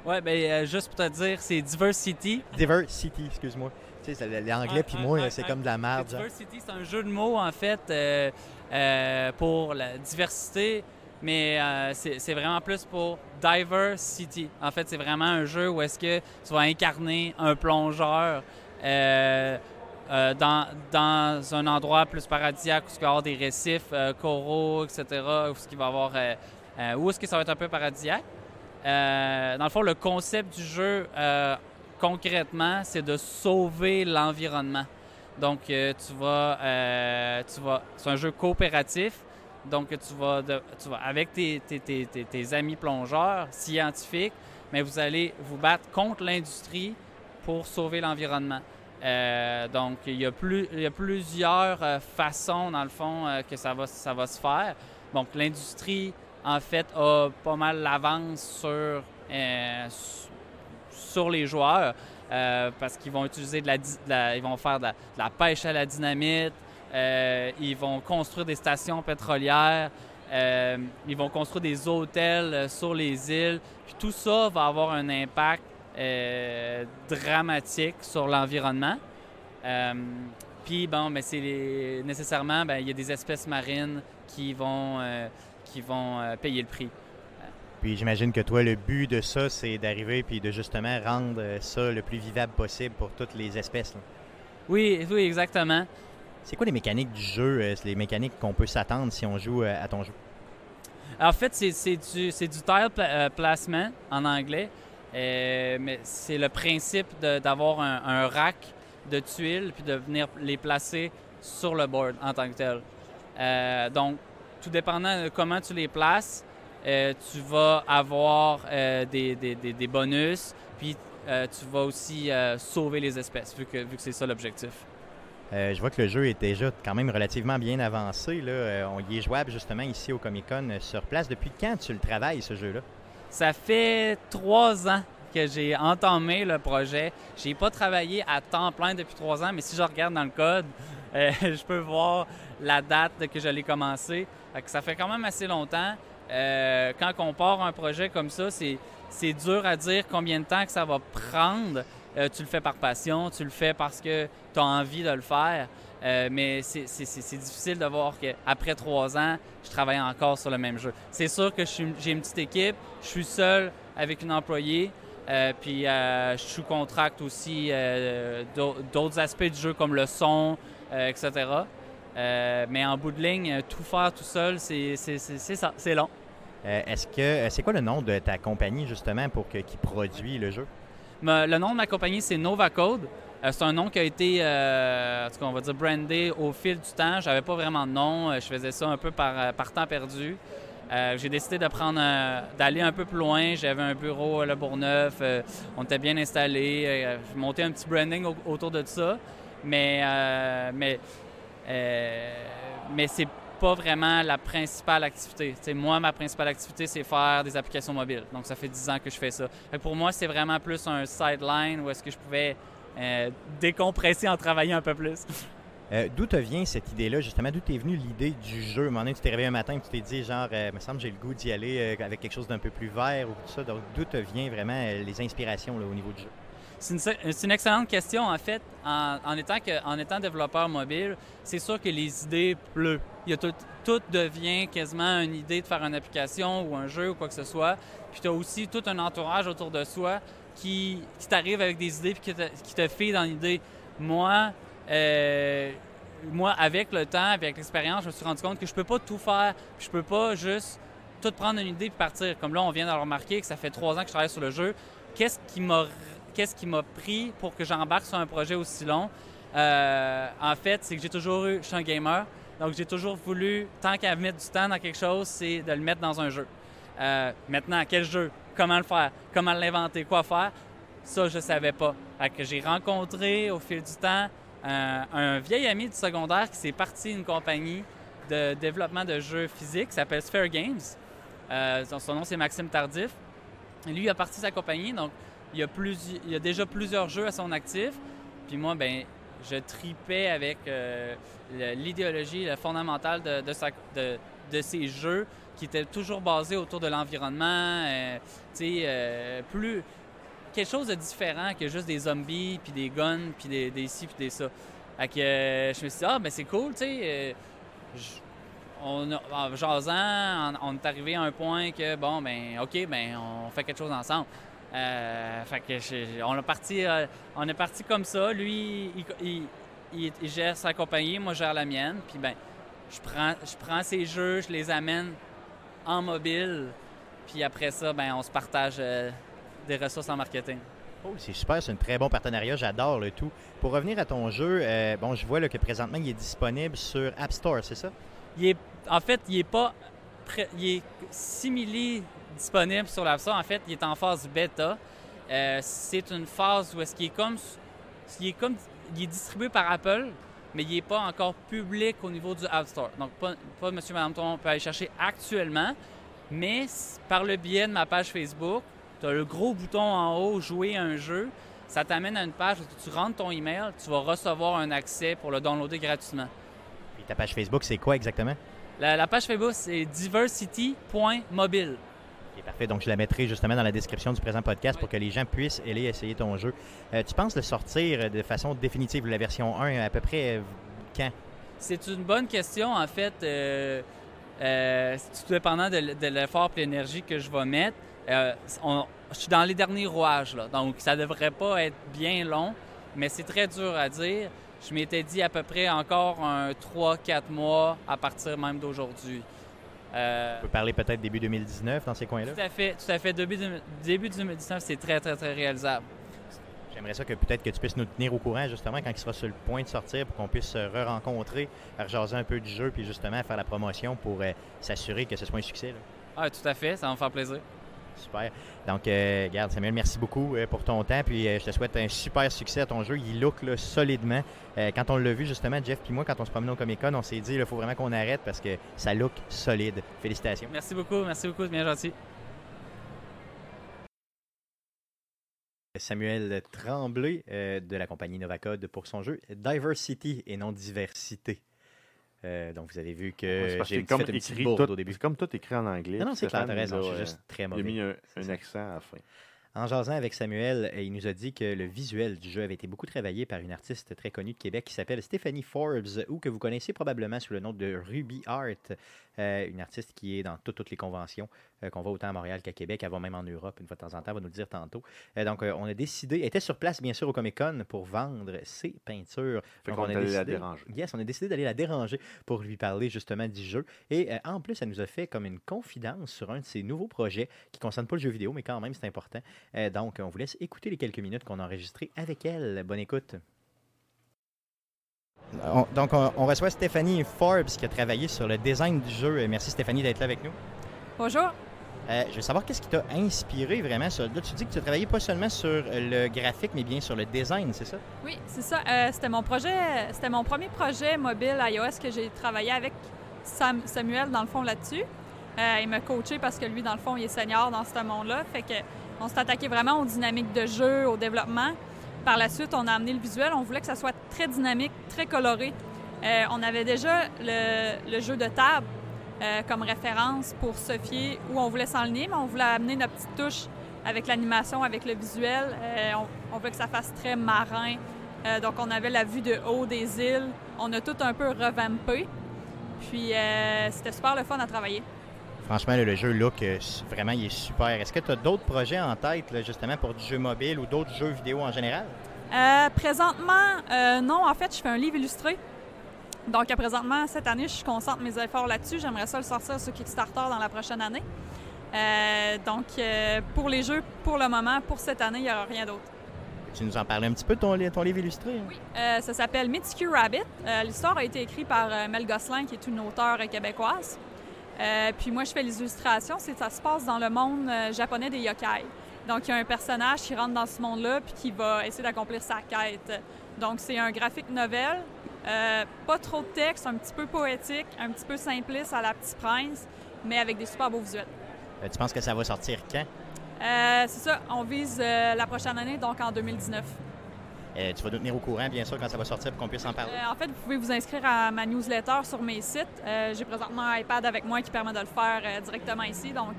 F: Ouais, ben euh, juste pour te dire, c'est Diversity.
A: Diversity, excuse-moi. Tu sais, c'est l'anglais, puis moi, c'est comme de la merde.
F: Diversity, c'est un jeu de mots, en fait, euh, euh, pour la diversité, mais euh, c'est vraiment plus pour Diversity. En fait, c'est vraiment un jeu où est-ce que tu vas incarner un plongeur euh, dans, dans un endroit plus paradisiaque où il va y avoir des récifs euh, coraux, etc., où est-ce qu'il va avoir... euh, où est-ce que ça va être un peu paradisiaque. Dans le fond, le concept du jeu, concrètement, c'est de sauver l'environnement. Donc, euh, tu vas, euh, tu vas, c'est un jeu coopératif. Donc, tu vas, tu vas avec tes, tes- tes- tes- amis plongeurs, scientifiques, mais vous allez vous battre contre l'industrie pour sauver l'environnement. Euh, donc, il y a, plus, il y a plusieurs façons, dans le fond, que ça va, ça va se faire. Donc, l'industrie, en fait, a pas mal l'avance sur, sur les joueurs euh, parce qu'ils vont utiliser de la, ils vont faire de la, pêche à la dynamite, euh, ils vont construire des stations pétrolières, euh, ils vont construire des hôtels sur les îles. Puis tout ça va avoir un impact dramatique sur l'environnement. Puis bon, mais c'est les- nécessairement, ben, il y a des espèces marines qui vont, qui vont payer le prix.
A: Puis j'imagine que toi, le but de ça, c'est d'arriver puis de justement rendre euh, ça le plus vivable possible pour toutes les espèces. là.
F: Oui, oui, exactement.
A: C'est quoi les mécaniques du jeu, euh, les mécaniques qu'on peut s'attendre si on joue euh, à ton jeu?
F: En fait, c'est du, du tile pla- placement en anglais, Euh, mais c'est le principe d'avoir un, un rack de tuiles puis de venir les placer sur le board en tant que tel. Euh, donc, tout dépendant de comment tu les places, tu vas avoir euh, des, des- des- des bonus, puis euh, tu vas aussi euh, sauver les espèces, vu que, vu que c'est ça l'objectif.
A: Euh, je vois que le jeu est déjà quand même relativement bien avancé. Là. Euh, on y est jouable justement ici au Comic Con euh, sur place. Depuis quand tu le travailles, ce jeu-là?
F: Ça fait trois ans que j'ai entamé le projet. J'ai pas travaillé à temps plein depuis trois ans, mais si je regarde dans le code, euh, [LAUGHS] je peux voir la date que je l'ai commencé. Ça fait quand même assez longtemps. Euh, quand on part un projet comme ça, c'est, dur à dire combien de temps que ça va prendre. Euh, tu le fais par passion, tu le fais parce que tu as envie de le faire. Euh, mais c'est, difficile de voir qu'après trois ans, je travaille encore sur le même jeu. C'est sûr que j'ai une petite équipe, je suis seul avec une employée, puis je suis contracte aussi d'au- d'autres aspects du jeu comme le son, etc. Euh, mais en bout de ligne, euh, tout faire tout seul, c'est c'est- c'est- c'est ça, c'est long.
A: Euh, Est-ce que c'est quoi le nom de ta compagnie justement pour que, qui produit le jeu?
F: Mais le nom de ma compagnie, c'est Nova Code. Euh, c'est un nom qui a été, en tout cas, on va dire, brandé au fil du temps. J'avais pas vraiment de nom. Je faisais ça un peu par, par temps perdu. Euh, j'ai décidé de prendre, d'aller un peu plus loin. J'avais un bureau à Le Bourgneuf. Euh, on était bien installé. J'ai monté un petit branding au- autour de ça. Mais, mais, mais c'est pas vraiment la principale activité. Moi, ma principale activité, c'est faire des applications mobiles. Donc, ça fait 10 ans que je fais ça. Pour moi, c'est vraiment plus un sideline où est-ce que je pouvais euh, décompresser en travaillant un peu plus.
A: Euh, d'où te vient cette idée-là, justement? D'où t'es venue l'idée du jeu? À un moment tu t'es réveillé un matin et tu t'es dit, genre, euh, me semble j'ai le goût d'y aller euh, avec quelque chose d'un peu plus vert ou tout ça. Donc, d'où te vient vraiment euh, les inspirations au niveau du jeu?
F: C'est une, excellente question, en fait. En, étant, développeur mobile, c'est sûr que les idées pleuvent. Il y a tout, tout devient quasiment une idée de faire une application ou un jeu ou quoi que ce soit. Puis tu as aussi tout un entourage autour de soi qui, qui t'arrive avec des idées puis qui te, qui te fait dans l'idée. Moi, euh, moi, avec le temps, avec l'expérience, je me suis rendu compte que je peux pas tout faire. Je peux pas juste tout prendre une idée puis partir. Comme là, on vient de remarquer que ça fait trois ans que je travaille sur le jeu. Qu'est-ce qui m'a qu'est-ce qui m'a pris pour que j'embarque sur un projet aussi long? Euh, en fait, c'est que j'ai toujours eu, je suis un gamer, donc j'ai toujours voulu, tant qu'à mettre du temps dans quelque chose, c'est de le mettre dans un jeu. Euh, maintenant, quel jeu? Comment le faire? Comment l'inventer? Quoi faire? Ça, je savais pas. Que j'ai rencontré au fil du temps euh, un vieil ami du secondaire qui s'est parti une compagnie de développement de jeux physiques qui s'appelle Sphere Games. Son, nom, c'est Maxime Tardif. Lui, il a parti sa compagnie, donc il y a, plus, il a déjà plusieurs jeux à son actif. Puis moi, ben, je tripais avec euh, l'idéologie le fondamentale de, ces jeux qui étaient toujours basés autour de l'environnement. euh, tu sais, euh, plus quelque chose de différent que juste des zombies, puis des guns, puis des, ci, puis des ça. Fait que je me suis dit, ah, ben c'est cool, tu sais. on en jasant, on, on est arrivé à un point que, bon, ben, OK, ben, on fait quelque chose ensemble. Euh, fait que j'ai- on, est parti, euh, on est parti comme ça. Lui, il, il- il- il gère sa compagnie, moi, je gère la mienne. Puis, ben, je prends, je prends ses jeux, je les amène en mobile. Puis après ça, ben, on se partage euh, des ressources en marketing.
A: Oh, c'est super, c'est un très bon partenariat, j'adore le tout. Pour revenir à ton jeu, euh, bon, je vois là, que présentement il est disponible sur App Store, c'est ça?
F: Il est, en fait, il est pas il est simili disponible sur l'App Store. En fait, il est en phase bêta. Euh, c'est une phase où est-ce qu'il est comme, il est comme, il est distribué par Apple, mais il n'est pas encore public au niveau du App Store. Donc, pas, pas Monsieur, Madame, tout le monde peut aller chercher actuellement, mais par le biais de ma page Facebook, tu as le gros bouton en haut, jouer un jeu. Ça t'amène à une page où tu rentres ton email, tu vas recevoir un accès pour le downloader gratuitement.
A: Puis ta page Facebook, c'est quoi exactement?
F: La, la page Facebook, c'est diversity.mobile.
A: Parfait, donc je la mettrai justement dans la description du présent podcast pour que les gens puissent aller essayer ton jeu. Euh, tu penses le sortir de façon définitive, la version 1, à peu près euh, quand?
F: C'est une bonne question, en fait. Euh, c'est tout dépendant de, l'effort et l'énergie que je vais mettre. Je suis dans les derniers rouages, donc ça devrait pas être bien long, mais c'est très dur à dire. Je m'étais dit à peu près encore un 3-4 mois à partir même d'aujourd'hui. Euh,
A: On peut parler peut-être début 2019 dans ces coins-là?
F: tout à fait, tout à fait. Début, début 2019, c'est très, très, très réalisable.
A: J'aimerais ça que peut-être que tu puisses nous tenir au courant justement quand il sera sur le point de sortir pour qu'on puisse se re-rencontrer, rejaser un peu du jeu puis justement faire la promotion pour euh, s'assurer que ce soit un succès. là.
F: Ah, tout à fait, ça va me faire plaisir.
A: Super. Donc, euh, regarde, Samuel, merci beaucoup euh, pour ton temps. Puis, euh, je te souhaite un super succès à ton jeu. Il look là, solidement. Euh, quand on l'a vu, justement, Jeff puis moi, quand on se promenait au Comic Con, on s'est dit il faut vraiment qu'on arrête parce que ça look solide. Félicitations.
F: Merci beaucoup, merci beaucoup, c'est bien gentil.
A: Samuel Tremblay euh, de la compagnie Novacode pour son jeu Diversity et non Diversité. Euh, donc, vous avez vu que
C: c'est
A: j'ai fait
C: comme
A: une
C: écrit tout-
A: au début.
C: C'est comme tout écrit en anglais.
A: Non, non, c'est clair, t'as raison. suis juste très
C: il a
A: mauvais.
C: mis un,
A: C'est
C: accent à la fin.
A: En jasant avec Samuel, euh, il nous a dit que le visuel du jeu avait été beaucoup travaillé par une artiste très connue de Québec qui s'appelle Stéphanie Forbes, ou que vous connaissez probablement sous le nom de Ruby Art, euh, une artiste qui est dans toutes, toutes les conventions euh, qu'on voit autant à Montréal qu'à Québec, elle va même en Europe une fois de temps en temps, elle va nous le dire tantôt. Euh, donc, euh, on a décidé, elle était sur place bien sûr au Comic Con pour vendre ses peintures.
C: Fait
A: Donc,
C: qu'on
A: on a
C: allé la
A: décidé-
C: déranger.
A: Yes, on a décidé d'aller la déranger pour lui parler justement du jeu. Et euh, en plus, elle nous a fait comme une confidence sur un de ses nouveaux projets qui ne concerne pas le jeu vidéo, mais quand même, c'est important. Euh, donc, on vous laisse écouter les quelques minutes qu'on a enregistrées avec elle. Bonne écoute. On- donc, on, on reçoit Stéphanie Forbes qui a travaillé sur le design du jeu. Euh, Merci Stéphanie d'être là avec nous.
G: Bonjour.
A: Euh, je veux savoir qu'est-ce qui t'a inspiré vraiment. Là, tu dis que tu as travaillé pas seulement sur le graphique, mais bien sur le design, c'est ça?
G: Oui, c'est ça. Euh, c'était mon projet, c'était mon premier projet mobile iOS que j'ai travaillé avec Sam- Samuel dans le fond là-dessus. Euh, il m'a coaché parce que lui, dans le fond, il est senior dans ce monde-là. Fait que on s'est attaqué vraiment aux dynamiques de jeu, au développement. Par la suite, on a amené le visuel. On voulait que ça soit très dynamique, très coloré. Euh, on avait déjà le jeu de table euh, comme référence pour se fier où on voulait s'enligner, mais on voulait amener notre petite touche avec l'animation, avec le visuel. Euh, on, on veut que ça fasse très marin. Euh, donc, on avait la vue de haut des îles. On a tout un peu revampé. Puis, c'était super le fun à travailler.
A: Franchement, le jeu look, vraiment, il est super. Est-ce que tu as d'autres projets en tête, là, justement, pour du jeu mobile ou d'autres jeux vidéo en général?
G: Présentement, non, en fait, je fais un livre illustré. Donc, euh, présentement, cette année, je concentre mes efforts là-dessus. J'aimerais ça le sortir sur Kickstarter dans la prochaine année. Euh, donc, euh, pour les jeux, pour le moment, pour cette année, il n'y aura rien d'autre.
A: Tu nous en parlais un petit peu ton, ton livre illustré? hein?
G: Oui, euh, ça s'appelle Mythique Rabbit. L'histoire a été écrite par Mel Gosselin, qui est une auteure québécoise. Puis moi, je fais les illustrations. C'est ça se passe dans le monde japonais des yokai. Donc, il y a un personnage qui rentre dans ce monde-là puis qui va essayer d'accomplir sa quête. Donc, c'est un graphique novel. Euh, pas trop de texte, un petit peu poétique, un petit peu simpliste à la Petit Prince, mais avec des super beaux visuels.
A: Euh, tu penses que ça va sortir quand?
G: Euh, c'est ça, on vise la prochaine année, donc en 2019.
A: Euh, tu vas nous tenir au courant, bien sûr, quand ça va sortir pour qu'on puisse en parler.
G: En fait, vous pouvez vous inscrire à ma newsletter sur mes sites. J'ai présentement un iPad avec moi qui permet de le faire directement ici. Donc,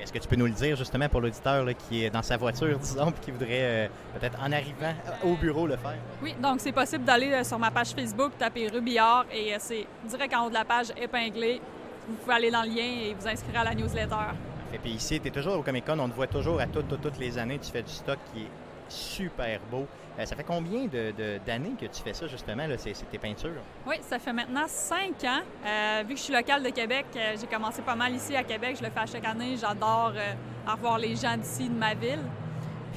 A: Est-ce que tu peux nous le dire justement pour l'auditeur qui est dans sa voiture, [LAUGHS] disons, puis qui voudrait euh, peut-être en arrivant au bureau le faire?
G: Oui, donc c'est possible d'aller euh, sur ma page Facebook, taper Rubillard et euh, c'est direct en haut de la page épinglé. Vous pouvez aller dans le lien et vous inscrire à la newsletter.
A: Et puis ici, tu es toujours au Comic Con, on te voit toujours à toutes, toutes, toutes les années, tu fais du stock qui est super beau. Euh, ça fait combien de- de- d'années que tu fais ça justement, là, c'est c'est tes peintures?
G: Oui, ça fait maintenant cinq ans. Euh, vu que je suis locale de Québec, euh, j'ai commencé pas mal ici à Québec. Je le fais à chaque année. J'adore revoir les gens d'ici, de ma ville.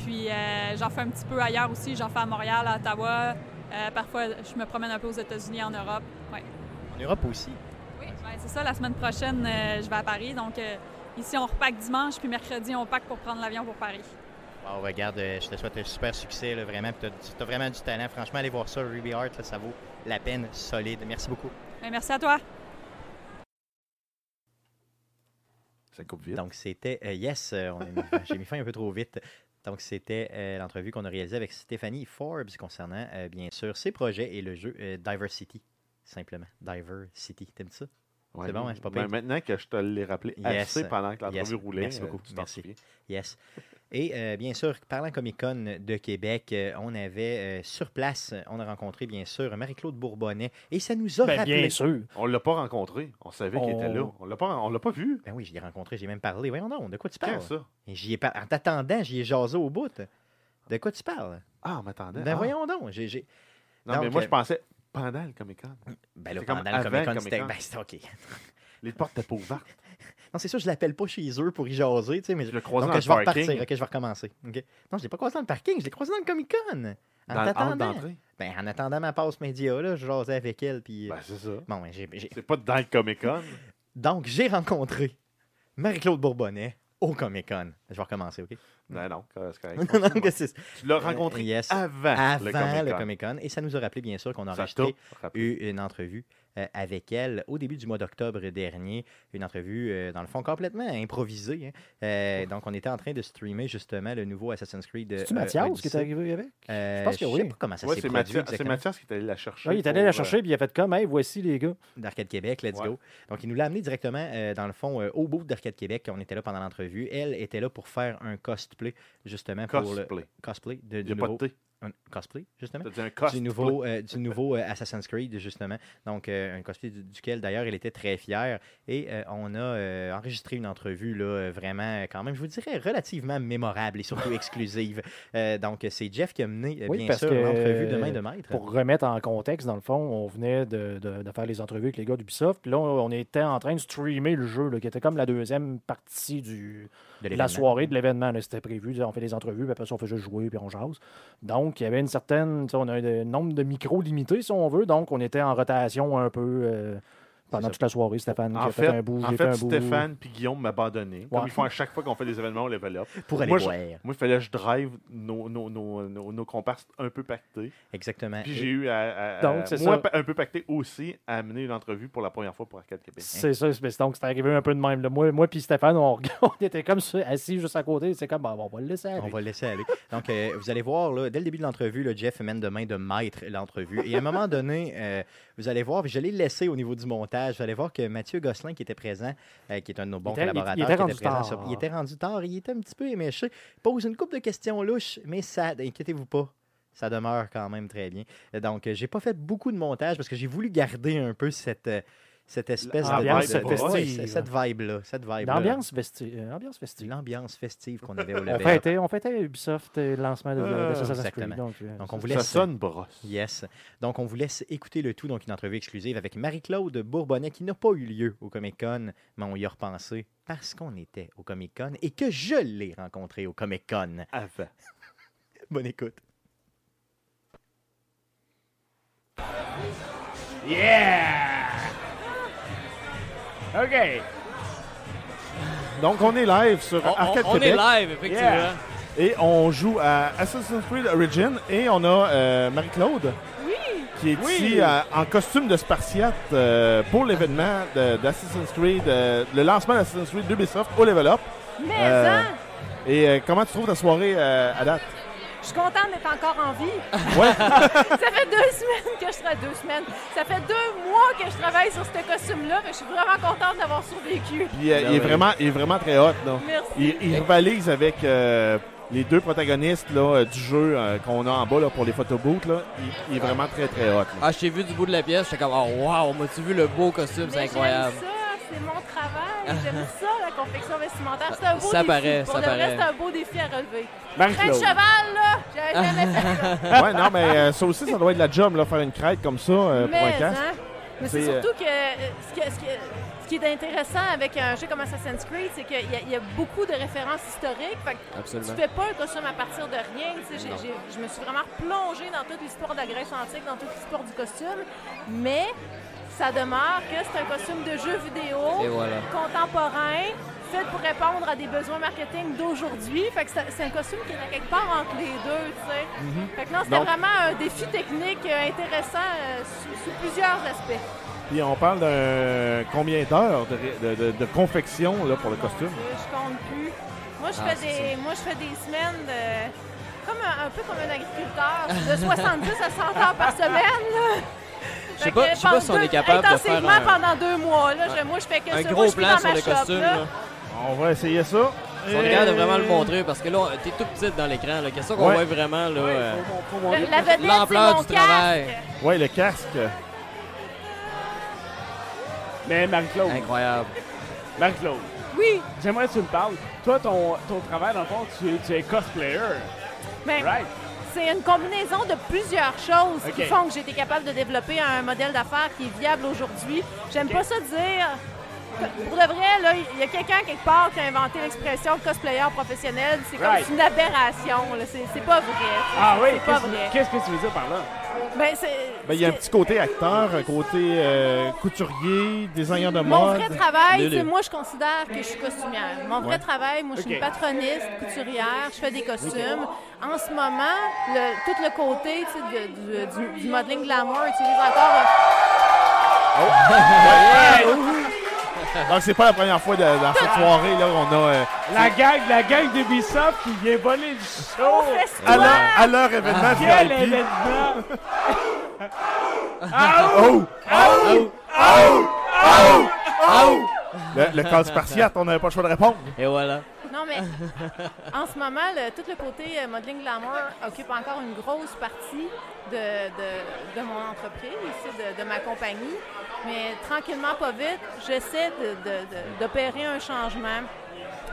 G: Puis j'en fais un petit peu ailleurs aussi. J'en fais à Montréal, à Ottawa. Parfois, je me promène un peu aux États-Unis, en Europe. Ouais.
A: En Europe aussi?
G: Oui, ben, c'est ça. La semaine prochaine, je vais à Paris. Donc ici, on repack dimanche, puis mercredi, on pack pour prendre l'avion pour Paris.
A: Wow, regarde, euh, je te souhaite un super succès, là, vraiment. Tu as, vraiment du talent. Franchement, allez voir ça, Ruby Art, là, ça vaut la peine solide. Merci beaucoup.
G: Ben, merci à toi.
C: Ça coupe vite.
A: Donc, c'était euh, Yes, euh, [LAUGHS] j'ai mis fin un peu trop vite. Donc, c'était euh, l'entrevue qu'on a réalisée avec Stéphanie Forbes concernant, euh, bien sûr, ses projets et le jeu euh, Diversity. Simplement. Diversity. T'aimes ça?
C: Ouais,
A: c'est bon, hein, c'est pas
C: ben,
A: pire.
C: Maintenant que je te l'ai rappelé
A: Yes.
C: assez pendant que l'entrevue
A: Yes.
C: roulait,
A: Merci
C: euh,
A: beaucoup.
C: tu t'en
A: Merci. Yes. Et euh, bien sûr, parlant Comic Con de Québec, euh, on avait euh, sur place, on a rencontré bien sûr Marie-Claude Bourbonnais et ça nous a
B: Ben,
A: rappelé.
B: bien sûr.
C: On l'a pas rencontré. On savait qu'il était là. On l'a pas, on l'a pas vu.
A: Ben oui, je l'ai rencontré, j'ai même parlé. Voyons donc, de quoi tu
C: Quand
A: parles?
C: ça?
A: J'y ai par- En t'attendant, j'y ai jasé au bout. De quoi tu parles?
C: Ah, on m'attendait.
A: Ben
C: Ah.
A: voyons donc. j'ai- j'ai-
C: Non, mais moi,
A: euh,
C: je pensais pendant le Comic Con.
A: Ben là, pendant le Comic Con, c'était ben, c'était OK.
C: Les portes étaient pas ouvertes.
A: Non, c'est sûr, je l'appelle pas chez eux pour y jaser, tu sais, mais
C: Je l'ai croisé
A: donc,
C: dans
A: je
C: le
A: vais
C: parking.
A: repartir. OK, je vais recommencer. Non, je l'ai pas croisé dans le parking, je l'ai croisé dans le. En
C: Dans le hall
A: t'attendant.
C: d'entrée.
A: Ben, en attendant ma passe média, là, je jasais avec elle. Puis...
C: Ben, c'est ça.
A: Bon, ben, j'ai- j'ai-
C: C'est pas dans le Comic Con. [LAUGHS]
A: Donc, j'ai rencontré Marie-Claude Bourbonnais au Comic-Con. Je vais recommencer, OK?
C: non, non, c'est correct. [LAUGHS]
A: non, non, que c'est-
C: Tu l'as rencontré
A: Euh, yes.
C: avant,
A: avant
C: le
A: le
C: Comic-Con.
A: Comic-Con. Et ça nous a rappelé, bien sûr, qu'on a
C: Ça
A: eu une entrevue euh, avec elle au début du mois d'octobre dernier. Une entrevue, euh, dans le fond, complètement improvisée. hein. Euh, donc, on était en train de streamer justement le nouveau Assassin's Creed.
B: C'est-tu
A: euh,
B: Mathias qui est arrivé avec?
A: Euh,
B: Je pense que
A: je
B: oui.
A: sais pas comment ça
C: Ouais,
A: s'est
C: c'est
A: produit
C: Mathias, c'est. Mathias qui est allé la chercher.
B: Ouais, il est allé la chercher, puis il a fait comme, hey, voici les gars.
A: d'Arcade Québec, let's
C: Ouais.
A: go. Donc, il nous l'a amené directement, euh, dans le fond, euh, au bout d'Arcade Québec. On était là pendant l'entrevue. Elle était là pour faire un cosplay, justement,
C: euh,
A: pour le
C: cosplay.
A: cosplay de,
C: Il
A: du
C: n'y a pas de thé.
A: Un cosplay, justement.
C: Dit un cosplay.
A: du nouveau, euh, du nouveau euh, Assassin's Creed, justement. Donc, euh, un cosplay du- duquel, d'ailleurs, il était très fier. Et euh, on a euh, enregistré une entrevue, là, vraiment, quand même, je vous dirais, relativement mémorable et surtout [LAUGHS] exclusive. Euh, donc, c'est Jeff qui a mené, euh,
B: Oui,
A: bien
B: parce
A: sûr, l'entrevue de main de maître.
B: Pour remettre en contexte, dans le fond, on venait de, de- de faire les entrevues avec les gars d'Ubisoft. Puis là, on était en train de streamer le jeu, là, qui était comme la deuxième partie du, la soirée de l'événement. C'était prévu. On fait des entrevues, puis après ça, on fait juste jouer, puis on jase. Donc, il y avait une certaine. On a un nombre de micros limité, si on veut. Donc, on était en rotation un peu euh, pendant
A: ça.
B: toute la soirée. Stéphane qui
C: En
B: a fait,
C: fait,
B: un bout,
C: en fait,
B: fait un.
C: Stéphane puis Guillaume m'abandonnaient. Comme
B: Ouais.
C: ils font à chaque fois qu'on fait des événements au level up.
A: Pour aller
C: Moi, je-. Moi, il fallait que je drive nos, nos, nos, nos, nos comparses un peu pactés.
A: Exactement.
C: Puis j'ai eu à, à-
B: Donc,
C: moi,
B: ça.
C: un peu pacté aussi à amener une entrevue pour la première fois pour Arcade Québec.
B: C'est ça, c'est- donc c'est arrivé un peu de même. là. Moi, moi puis Stéphane, on, [LAUGHS] on était comme ça, assis juste à côté. C'est comme, bah, on va le laisser aller.
A: On va le laisser aller. Donc, euh, vous allez voir, là, dès le début de l'entrevue, Jeff mène de main de maître l'entrevue. Et à un moment donné, euh, vous allez voir, je l'ai laissé au niveau du montage, vous allez voir que Mathieu Gosselin, qui était présent, euh, qui est un de nos bons
B: Il était- il- il
A: collaborateurs,
B: était
A: qui
B: rendu
A: était présent
B: tard.
A: il était rendu tard, il était un petit peu éméché, pose une couple de questions louches, mais ça, inquiétez-vous pas. Ça demeure quand même très bien. Donc, euh, j'ai pas fait beaucoup de montage parce que j'ai voulu garder un peu cette, euh, cette espèce
B: L'ambiance
A: de, ouais,
B: festive.
A: cette vibe-là. Cette vibe
B: L'ambiance festive. euh, ambiance festive.
A: L'ambiance festive qu'on avait au
B: On fêtait, on fêtait Ubisoft euh, le lancement de,
C: Euh,
B: Assassin's Creed.
A: exactement.
B: Donc, euh,
A: Donc, on vous
C: Ça
A: laisse.
C: sonne brosse.
A: Yes. Donc, on vous laisse écouter le tout. Donc, une entrevue exclusive avec Marie-Claude Bourbonnais qui n'a pas eu lieu au Comic-Con, mais on y a repensé parce qu'on était au Comic-Con et que je l'ai rencontré au Comic-Con.
C: Avant. [LAUGHS]
A: Bonne écoute.
B: OK.
C: Donc, on est live sur Arcade Québec.
F: live, effectivement.
C: Et on joue à Assassin's Creed Origin. Et on a euh, Marie-Claude. Qui est ici euh, en costume de Spartiate euh, pour l'événement de- d'Assassin's Creed, euh, le lancement d'Assassin's Creed d'Ubisoft au Level Up.
H: Mais
C: Euh,
H: hein?
C: Et euh, comment tu trouves ta soirée euh, à date?
H: Je suis contente d'être encore en vie.
C: Ouais. [LAUGHS]
H: Ça fait deux semaines que je travaille. Deux semaines. Ça fait deux mois que je travaille sur ce costume-là. mais Je suis vraiment contente d'avoir survécu.
C: Puis, euh, il, est vraiment, il est vraiment très hot. Là.
H: Merci.
C: Il, il rivalise avec euh, les deux protagonistes là, euh, du jeu euh, qu'on a en bas là, pour les photobooths. Là. Il, il est vraiment très très hot. là.
I: Ah, je t'ai vu du bout de la pièce, j'étais comme, oh wow, m'as-tu vu le beau costume, c'est incroyable.
H: Ça, c'est mon travail. [LAUGHS] J'aime ça, la confection vestimentaire. C'est un beau
I: Ça
H: défi.
I: paraît,
H: Pour
I: ça
H: de vrai,
I: paraît.
H: c'est un beau défi à relever. Crête
B: Marie-Claude.
H: cheval, là, j'avais jamais fait ça. [LAUGHS]
C: Ouais, non, mais euh, ça aussi, ça doit être la job, là, faire une crête comme ça euh, pour un
H: Mais,
C: casque.
H: hein, mais c'est
C: C'est, euh,
H: surtout que euh, ce, qui, ce qui- ce qui est intéressant avec un jeu comme Assassin's Creed, c'est qu'il y, a- il y a beaucoup de références historiques. Fait que
I: Absolument.
H: tu fais pas un costume à partir de rien. tu sais, j'ai- j'ai- je me suis vraiment plongée dans toute l'histoire de la Grèce antique, dans toute l'histoire du costume. Mais ça demeure que c'est un costume de jeu vidéo
I: voilà.
H: contemporain, fait pour répondre à des besoins marketing d'aujourd'hui. Fait que c'est un costume qui est à quelque part entre les deux, tu sais. Fait que non, c'était vraiment un défi technique euh, intéressant euh, sous, sous plusieurs aspects.
C: Puis on parle d'un combien d'heures de, de- de- de confection là, pour le costume?
H: Je compte plus. Moi, je
I: Ah,
H: fais des, moi, je fais des semaines de. Comme un, un peu comme un agriculteur, de [LAUGHS] 70 à 100 heures par semaine.
I: Je sais pas- je sais pas si on est capable de faire un-
H: pendant deux mois. Là, Je- moi, je fais que
I: Un
H: ça.
I: gros
H: Moi, je suis
I: plan
H: dans
I: sur
H: ma
I: le
H: shop,
I: costume.
H: là.
I: là.
C: On va essayer ça.
I: On regarde de vraiment le montrer parce que là, t'es tout petite dans l'écran. là. Qu'est-ce qu'on
C: Ouais.
I: voit vraiment là? euh,
H: Le- La vedette, c'est
I: L'ampleur
H: mon
I: du travail.
H: casque.
C: Ouais, le casque.
B: Mais Marie-Claude,
I: Incroyable.
B: Marie-Claude,
H: Oui,
B: j'aimerais que tu me parles. Toi, ton, ton travail, dans le fond, tu, tu es cosplayer.
H: mais
B: Right?
H: C'est une combinaison de plusieurs choses qui font que j'ai été capable de développer un modèle d'affaires qui est viable aujourd'hui. J'aime pas ça dire. Pour de vrai, là, il y a quelqu'un quelque part qui a inventé l'expression cosplayer professionnel. C'est comme
B: Right.
H: une aberration. C'est pas vrai.
B: Ah oui,
H: C'est pas
B: qu'est-ce
H: vrai.
B: qu'est-ce que tu veux dire par là?
H: Ben, c'est-
C: Ben, il y a un petit côté acteur, un côté euh, couturier, designer de
H: Mon
C: mode.
H: vrai travail, moi, je considère que je suis costumière. Mon vrai
C: Ouais.
H: travail, moi, je suis une patroniste, couturière, je fais des costumes. En ce moment, le- tout le côté tu sais, de- du, du- du modeling glamour utilise encore. [LAUGHS]
C: Donc, c'est pas la première fois de- dans cette soirée, là, on a. euh,
B: La gang, la gang d'Ubisoft qui vient voler du show!
C: à, leur, à leur événement
B: Quel
C: VIP.
B: événement!
C: Oh! Oh! Oh! Oh! Oh! Le, le cas spartiate, on n'avait pas le choix de répondre.
I: Et voilà.
H: Non, mais en ce moment, le- tout le côté euh, modeling glamour occupe encore une grosse partie de, de- mon entreprise, ici, de, de ma compagnie. Mais tranquillement, pas vite, j'essaie d'opérer un changement.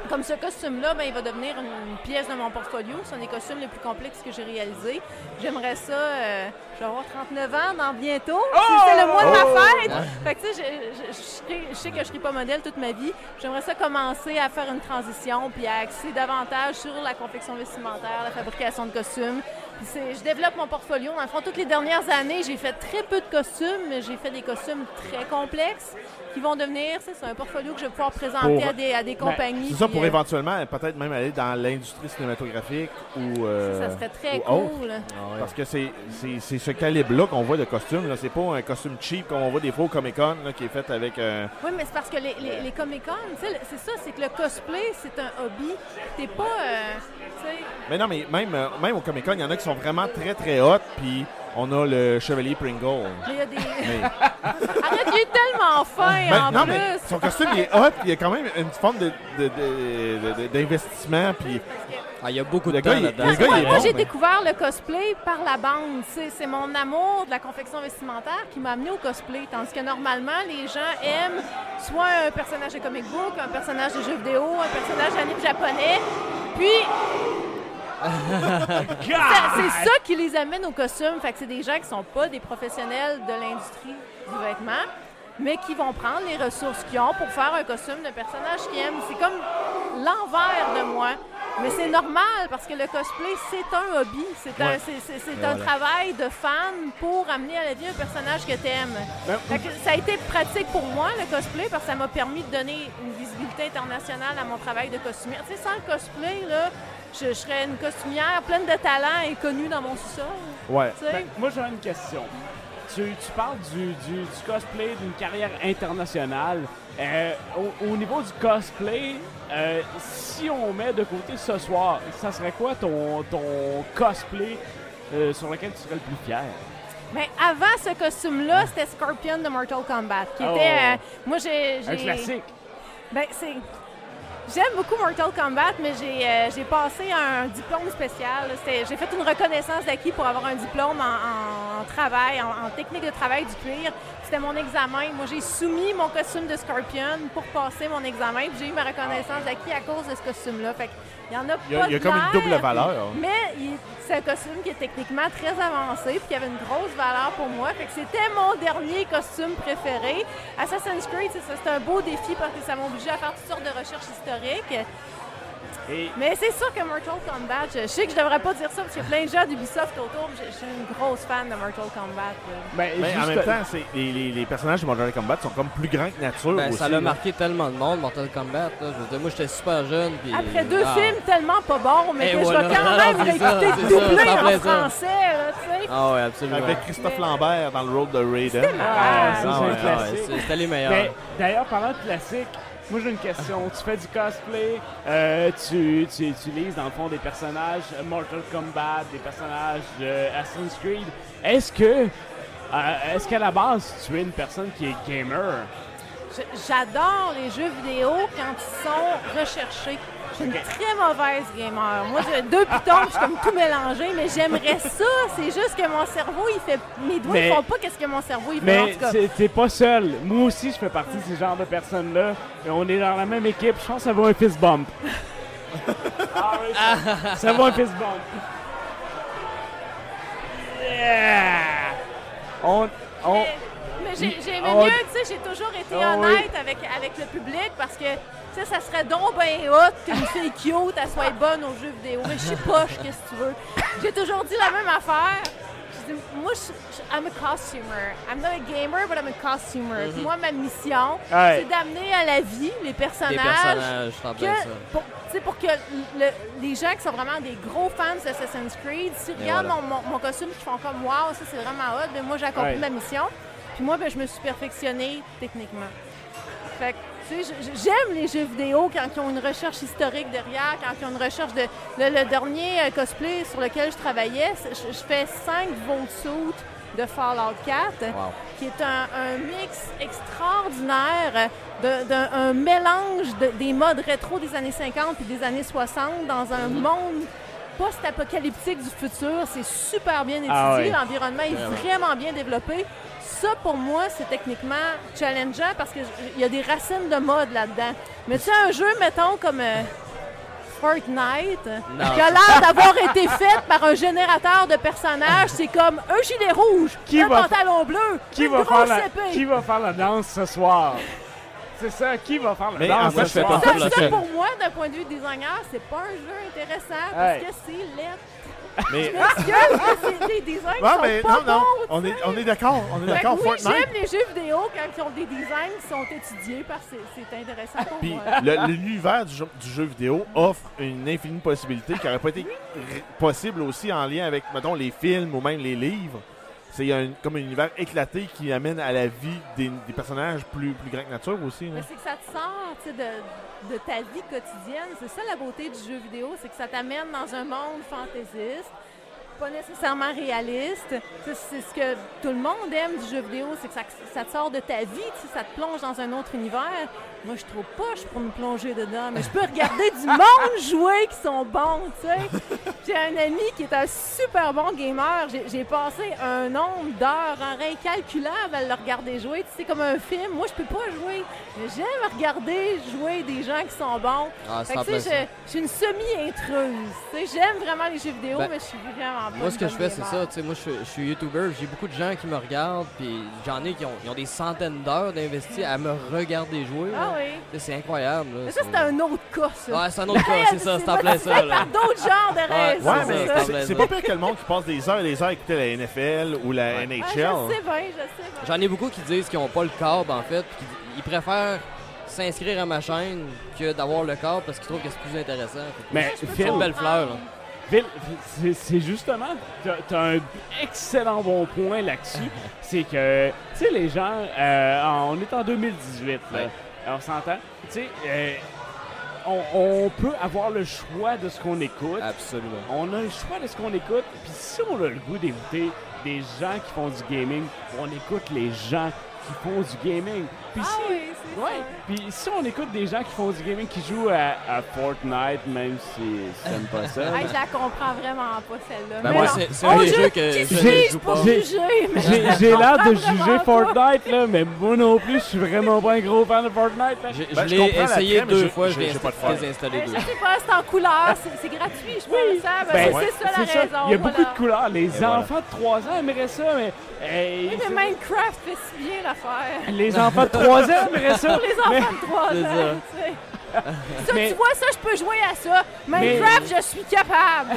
H: Comme ce costume-là, ben, il va devenir une, une pièce de mon portfolio. C'est un des costumes les plus complexes que j'ai réalisé. J'aimerais ça. euh, je vais avoir 39 ans dans bientôt. C'est- C'est le mois de ma fête. Fait que, tu sais, je, je- je serai- je sais que je ne serai pas modèle toute ma vie. J'aimerais ça commencer à faire une transition puis à axer davantage sur la confection vestimentaire, la fabrication de costumes. Puis je développe mon portfolio. Dans le fond, toutes les dernières années, j'ai fait très peu de costumes, mais j'ai fait des costumes très complexes qui vont devenir, c'est un portfolio que je vais pouvoir présenter
C: Pour-
H: à des, à des compagnies.
C: C'est ça pour
H: euh,
C: éventuellement, peut-être même aller dans l'industrie cinématographique ou. euh,
H: ça serait très cool.
C: Parce que c'est ce calibre-là qu'on voit de costume. C'est pas un costume cheap comme on voit des fois au Comic Con là, qui est fait avec. euh,
H: Oui, mais c'est parce que les, les, sais, le- c'est ça, c'est que le cosplay, c'est un hobby. T'es pas, euh.
C: Mais non, mais même, euh, même au Comic Con, il y en a qui sont vraiment très très hot. Puis on a le Chevalier Pringle.
H: Il y a des...
C: Mais- [LAUGHS]
H: Arrête, il est tellement fin,
C: Ben,
H: en
C: non,
H: plus!
C: mais son costume il est hot. puis Il y a quand même une forme de- de- de- de- de- d'investissement. Puis
I: Ah, il y a beaucoup de
C: gars,
I: temps là-dedans.
H: Moi, j'ai
C: mais-
H: découvert le cosplay par la bande. C'est c'est mon amour de la confection vestimentaire qui m'a amené au cosplay. Tandis que normalement, les gens aiment soit un personnage de comic book, un personnage de jeu vidéo, un personnage d'anime japonais. Puis, [LAUGHS] c'est ça qui les amène au costume. Fait que c'est des gens qui sont pas des professionnels de l'industrie du vêtement, mais qui vont prendre les ressources qu'ils ont pour faire un costume de personnage qu'ils aiment. C'est comme l'envers de moi. Mais c'est normal parce que le cosplay, c'est un hobby. C'est un,
C: Ouais.
H: c'est- c'est- c'est un travail de fan pour amener à la vie un personnage que tu aimes.
B: Ben,
H: ça a été pratique pour moi, le cosplay, parce que ça m'a permis de donner une visibilité internationale à mon travail de costumière. Tu sais, sans le cosplay, là, je, je serais une costumière pleine de talent et connue dans mon sous-sol.
C: ouais.
B: Ben, moi, j'aurais une question.
J: tu, tu parles du, du- du cosplay d'une carrière internationale. Euh, au, au niveau du cosplay, euh, si on met de côté ce soir, ça serait quoi ton, ton cosplay euh, sur lequel tu serais le plus fier?
H: Mais avant ce costume-là, c'était Scorpion de Mortal Kombat, qui
J: Oh.
H: était. euh, moi, j'ai.
J: Un classique.
H: Ben, c'est. J'aime beaucoup Mortal Kombat, mais j'ai euh, passé un diplôme spécial. J'ai fait une reconnaissance d'acquis pour avoir un diplôme en travail, en, en technique de travail du cuir. C'était mon examen. Moi, j'ai soumis mon costume de Scorpion pour passer mon examen. puis J'ai eu ma reconnaissance d'acquis à cause de ce costume-là. Fait il y en a
K: Il y a,
H: pas
K: il y a comme une double valeur.
H: mais c'est un costume qui est techniquement très avancé puis qui avait une grosse valeur pour moi. Fait que c'était mon dernier costume préféré. Assassin's Creed, c'est un beau défi parce que ça m'a obligé à faire toutes sortes de recherches historiques.
J: Et
H: Mais c'est sûr que Mortal Kombat, je, je sais que je devrais pas dire ça parce qu'il y a plein de gens d'Ubisoft autour. mais Je, je suis une grosse fan de Mortal Kombat.
J: ben,
K: Mais en même temps, c'est- les, les- les personnages de Mortal Kombat sont comme plus grands que nature
I: Ben,
K: aussi.
I: ça
K: là.
I: l'a marqué tellement de monde, Mortal Kombat. Là. Je veux dire, moi, j'étais super jeune. puis-
H: Après deux
I: Ah.
H: films tellement pas bons, mais
I: Et
H: que
I: voilà.
H: je vais quand
I: Non, [LAUGHS]
H: même l'écouter doublé
I: en
H: français, là, tu sais.
I: Ah ouais, absolument.
K: Avec Christophe Lambert dans le rôle de Raiden.
H: C'était.
J: Ah, ça, c'est
K: ouais,
J: un classique.
I: C'est- C'était les meilleurs.
J: D'ailleurs, parlant de classique, moi j'ai une question. Tu fais du cosplay, euh, tu, tu utilises dans le fond des personnages euh, Mortal Kombat, des personnages de Assassin's Creed. Est-ce que, euh, est-ce qu'à la base tu es une personne qui est gamer?
H: J'adore les jeux vidéo quand ils sont recherchés. Je suis une très mauvaise gamer. Moi, j'ai deux pitons, je suis comme tout mélangé, mais j'aimerais ça. C'est juste que mon cerveau, il fait. Mes doigts,
J: Mais-
H: ils font pas qu'est-ce que mon cerveau, il fait.
J: Mais t'es- pas seul. Moi aussi, je fais partie de ces genres de personnes-là. Et on est dans la même équipe. Je pense que ça vaut un fist bump. ah oui, ça, ça vaut un fist bump. Yeah! On, on,
H: Mais, mais j'ai- j'aimais
J: on-
H: mieux, tu sais, j'ai toujours été
J: Ah oui.
H: honnête avec, avec le public parce que, tu sais, ça serait donc ben hot qu'une fille cute, elle soit bonne aux jeux vidéo. Mais je suis poche, qu'est-ce que tu veux? J'ai toujours dit la même affaire. Je dis, moi, je, je- I'm a costumer. I'm not a gamer, but I'm a costumer. Puis Moi, ma mission,
J: Mhm.
H: C'est d'amener à la vie les personnages.
I: personnages, je t'en
H: que,
I: plein ça.
H: pour, tu sais, pour que le- les gens qui sont vraiment des gros fans d'Assassin's Creed, s'ils
I: Et
H: regardent
I: voilà.
H: mon, mon- mon costume, ils font comme Waouh, ça c'est vraiment hot, ben, moi j'ai accompli
J: Ouais.
H: ma mission. Puis moi, ben, je me suis perfectionnée techniquement. Fait que, tu sais, j'aime les jeux vidéo quand ils ont une recherche historique derrière, quand ils ont une recherche de. Le, le dernier euh, cosplay sur lequel je travaillais, je, je fais 5 suits de Fallout 4
I: Wow.
H: qui est un, un mix extraordinaire d'un un mélange de- des modes rétro des années 50 et des années 60 dans un monde post-apocalyptique du futur. C'est super bien étudié,
J: Ah ouais.
H: l'environnement est
I: Vraiment.
H: vraiment bien développé. Ça, pour moi, c'est techniquement challengeant parce qu'il y a des racines de mode là-dedans. Mais tu sais, un jeu, mettons, comme euh, Fortnite,
I: Non,
H: qui a l'air d'avoir été fait par un générateur de personnages, c'est comme un gilet rouge,
J: Qui
H: un
J: va-
H: pantalon bleu,
J: qui,
H: une
J: va faire la,
H: épée.
J: qui va faire la danse ce soir? C'est ça, qui va faire la
K: Mais
J: danse
K: en fait,
J: ce soir?
K: pas
H: Ça, ça, pour moi, d'un point de vue designer, c'est pas un jeu intéressant parce que c'est laid.
K: Mais,
H: des designs
K: non,
H: sont
K: mais
H: pas
K: non, non,
H: bons,
K: on est, on est d'accord. On est
H: que
K: d'accord.
H: oui,
K: Fortnite.
H: j'aime les jeux vidéo quand ils ont des designs qui sont étudiés parce que c'est- intéressant pour
K: Puis
H: moi.
K: l'univers du, jeu- du jeu vidéo offre une infinie possibilité qui n'aurait pas été possible aussi en lien avec, mettons, les films ou même les livres. C'est un- comme un univers éclaté qui amène à la vie des, personnages plus, grands que nature aussi.
H: Mais c'est que ça te sort de, ta vie quotidienne. C'est ça la beauté du jeu vidéo, c'est que ça t'amène dans un monde fantaisiste, pas nécessairement réaliste. C'est ce que tout le monde aime du jeu vidéo, c'est que ça, ça te sort de ta vie, ça te plonge dans un autre univers. Moi, je suis trop poche pour me plonger dedans, mais je peux regarder du monde jouer qui sont bons, tu sais. J'ai un ami qui est un super bon gamer. J'ai- passé un nombre d'heures en incalculable à le regarder jouer. Tu sais, C'est comme un film. Moi, je peux pas jouer. J'aime regarder jouer des gens qui sont bons.
I: Ah,
H: Fait que, je, je suis une semi-intruse. Tu sais, J'aime vraiment les jeux vidéo,
I: Ben,
H: mais je suis vraiment pas
I: Moi, ce que je fais, c'est ça. Tu sais, moi, je, je suis YouTuber. J'ai beaucoup de gens qui me regardent. Puis j'en ai qui ont, des centaines d'heures d'investis à me regarder jouer.
H: Ah oui.
I: Sais, C'est incroyable. là.
H: Mais ça, c'est un autre cas, ça.
I: Ouais, c'est un autre cas, c'est ça, c'est en plein ça, là.
H: D'autres genres de
I: Ouais,
H: raisons.
K: Ouais,
I: c'est
K: mais c'est- pas pire que le monde qui passe des heures et des heures à écouter la NFL ou la
I: Ouais.
H: Ah,
K: NHL.
H: je sais bien, je sais bien.
I: J'en ai beaucoup qui disent qu'ils n'ont pas le câble, en fait. puis Ils préfèrent s'inscrire à ma chaîne que d'avoir le câble parce qu'ils trouvent que c'est plus intéressant.
J: Mais
I: C'est
J: Phil,
I: une belle fleur.
J: Phil, c'est- justement, t'as as un excellent bon point là-dessus. [LAUGHS] c'est que, tu sais, les gens, euh, on est en 2018, là,
I: Ouais.
J: On s'entend. Tu sais, euh, on, on peut avoir le choix de ce qu'on écoute.
I: Absolument.
J: On a le choix de ce qu'on écoute. Puis si on a le goût d'écouter des gens qui font du gaming, on écoute les gens qui font du gaming. Puis
H: Ah
J: si,
H: oui, c'est
J: ouais, puis si on écoute des gens qui font du gaming, qui jouent à, à Fortnite, même si t'aimes pas ça. [LAUGHS]
H: Hey, je la comprends vraiment pas, celle-là.
I: Ben
H: Mais
I: moi, c'est un des
H: je-
I: jeux que je joue pas.
J: J'ai-
H: la
J: l'air de juger. Fortnite, là, mais moi non plus, je suis vraiment pas un gros fan de Fortnite. là.
K: Ben,
I: je
K: je
I: l'ai essayé deux fois, je
K: j'ai-
I: l'ai désinstallé
H: Euh,
I: deux.
H: Je sais pas, c'est en couleur, c'est- gratuit, je pense. ça. Ben,
J: Ben,
H: c'est ça la
J: ça.
H: raison.
J: Il y a beaucoup de couleurs. Les enfants de 3 ans aimeraient ça, mais. hey,
H: Oui, mais Minecraft fait si bien
J: les enfants de 3 ans aimeraient ça.
H: Pour les enfants
J: mais-
H: de 3 ans,
I: c'est ça.
H: tu sais. Ça,
J: Mais-
H: tu vois, ça, je peux jouer à ça. Minecraft, je suis capable.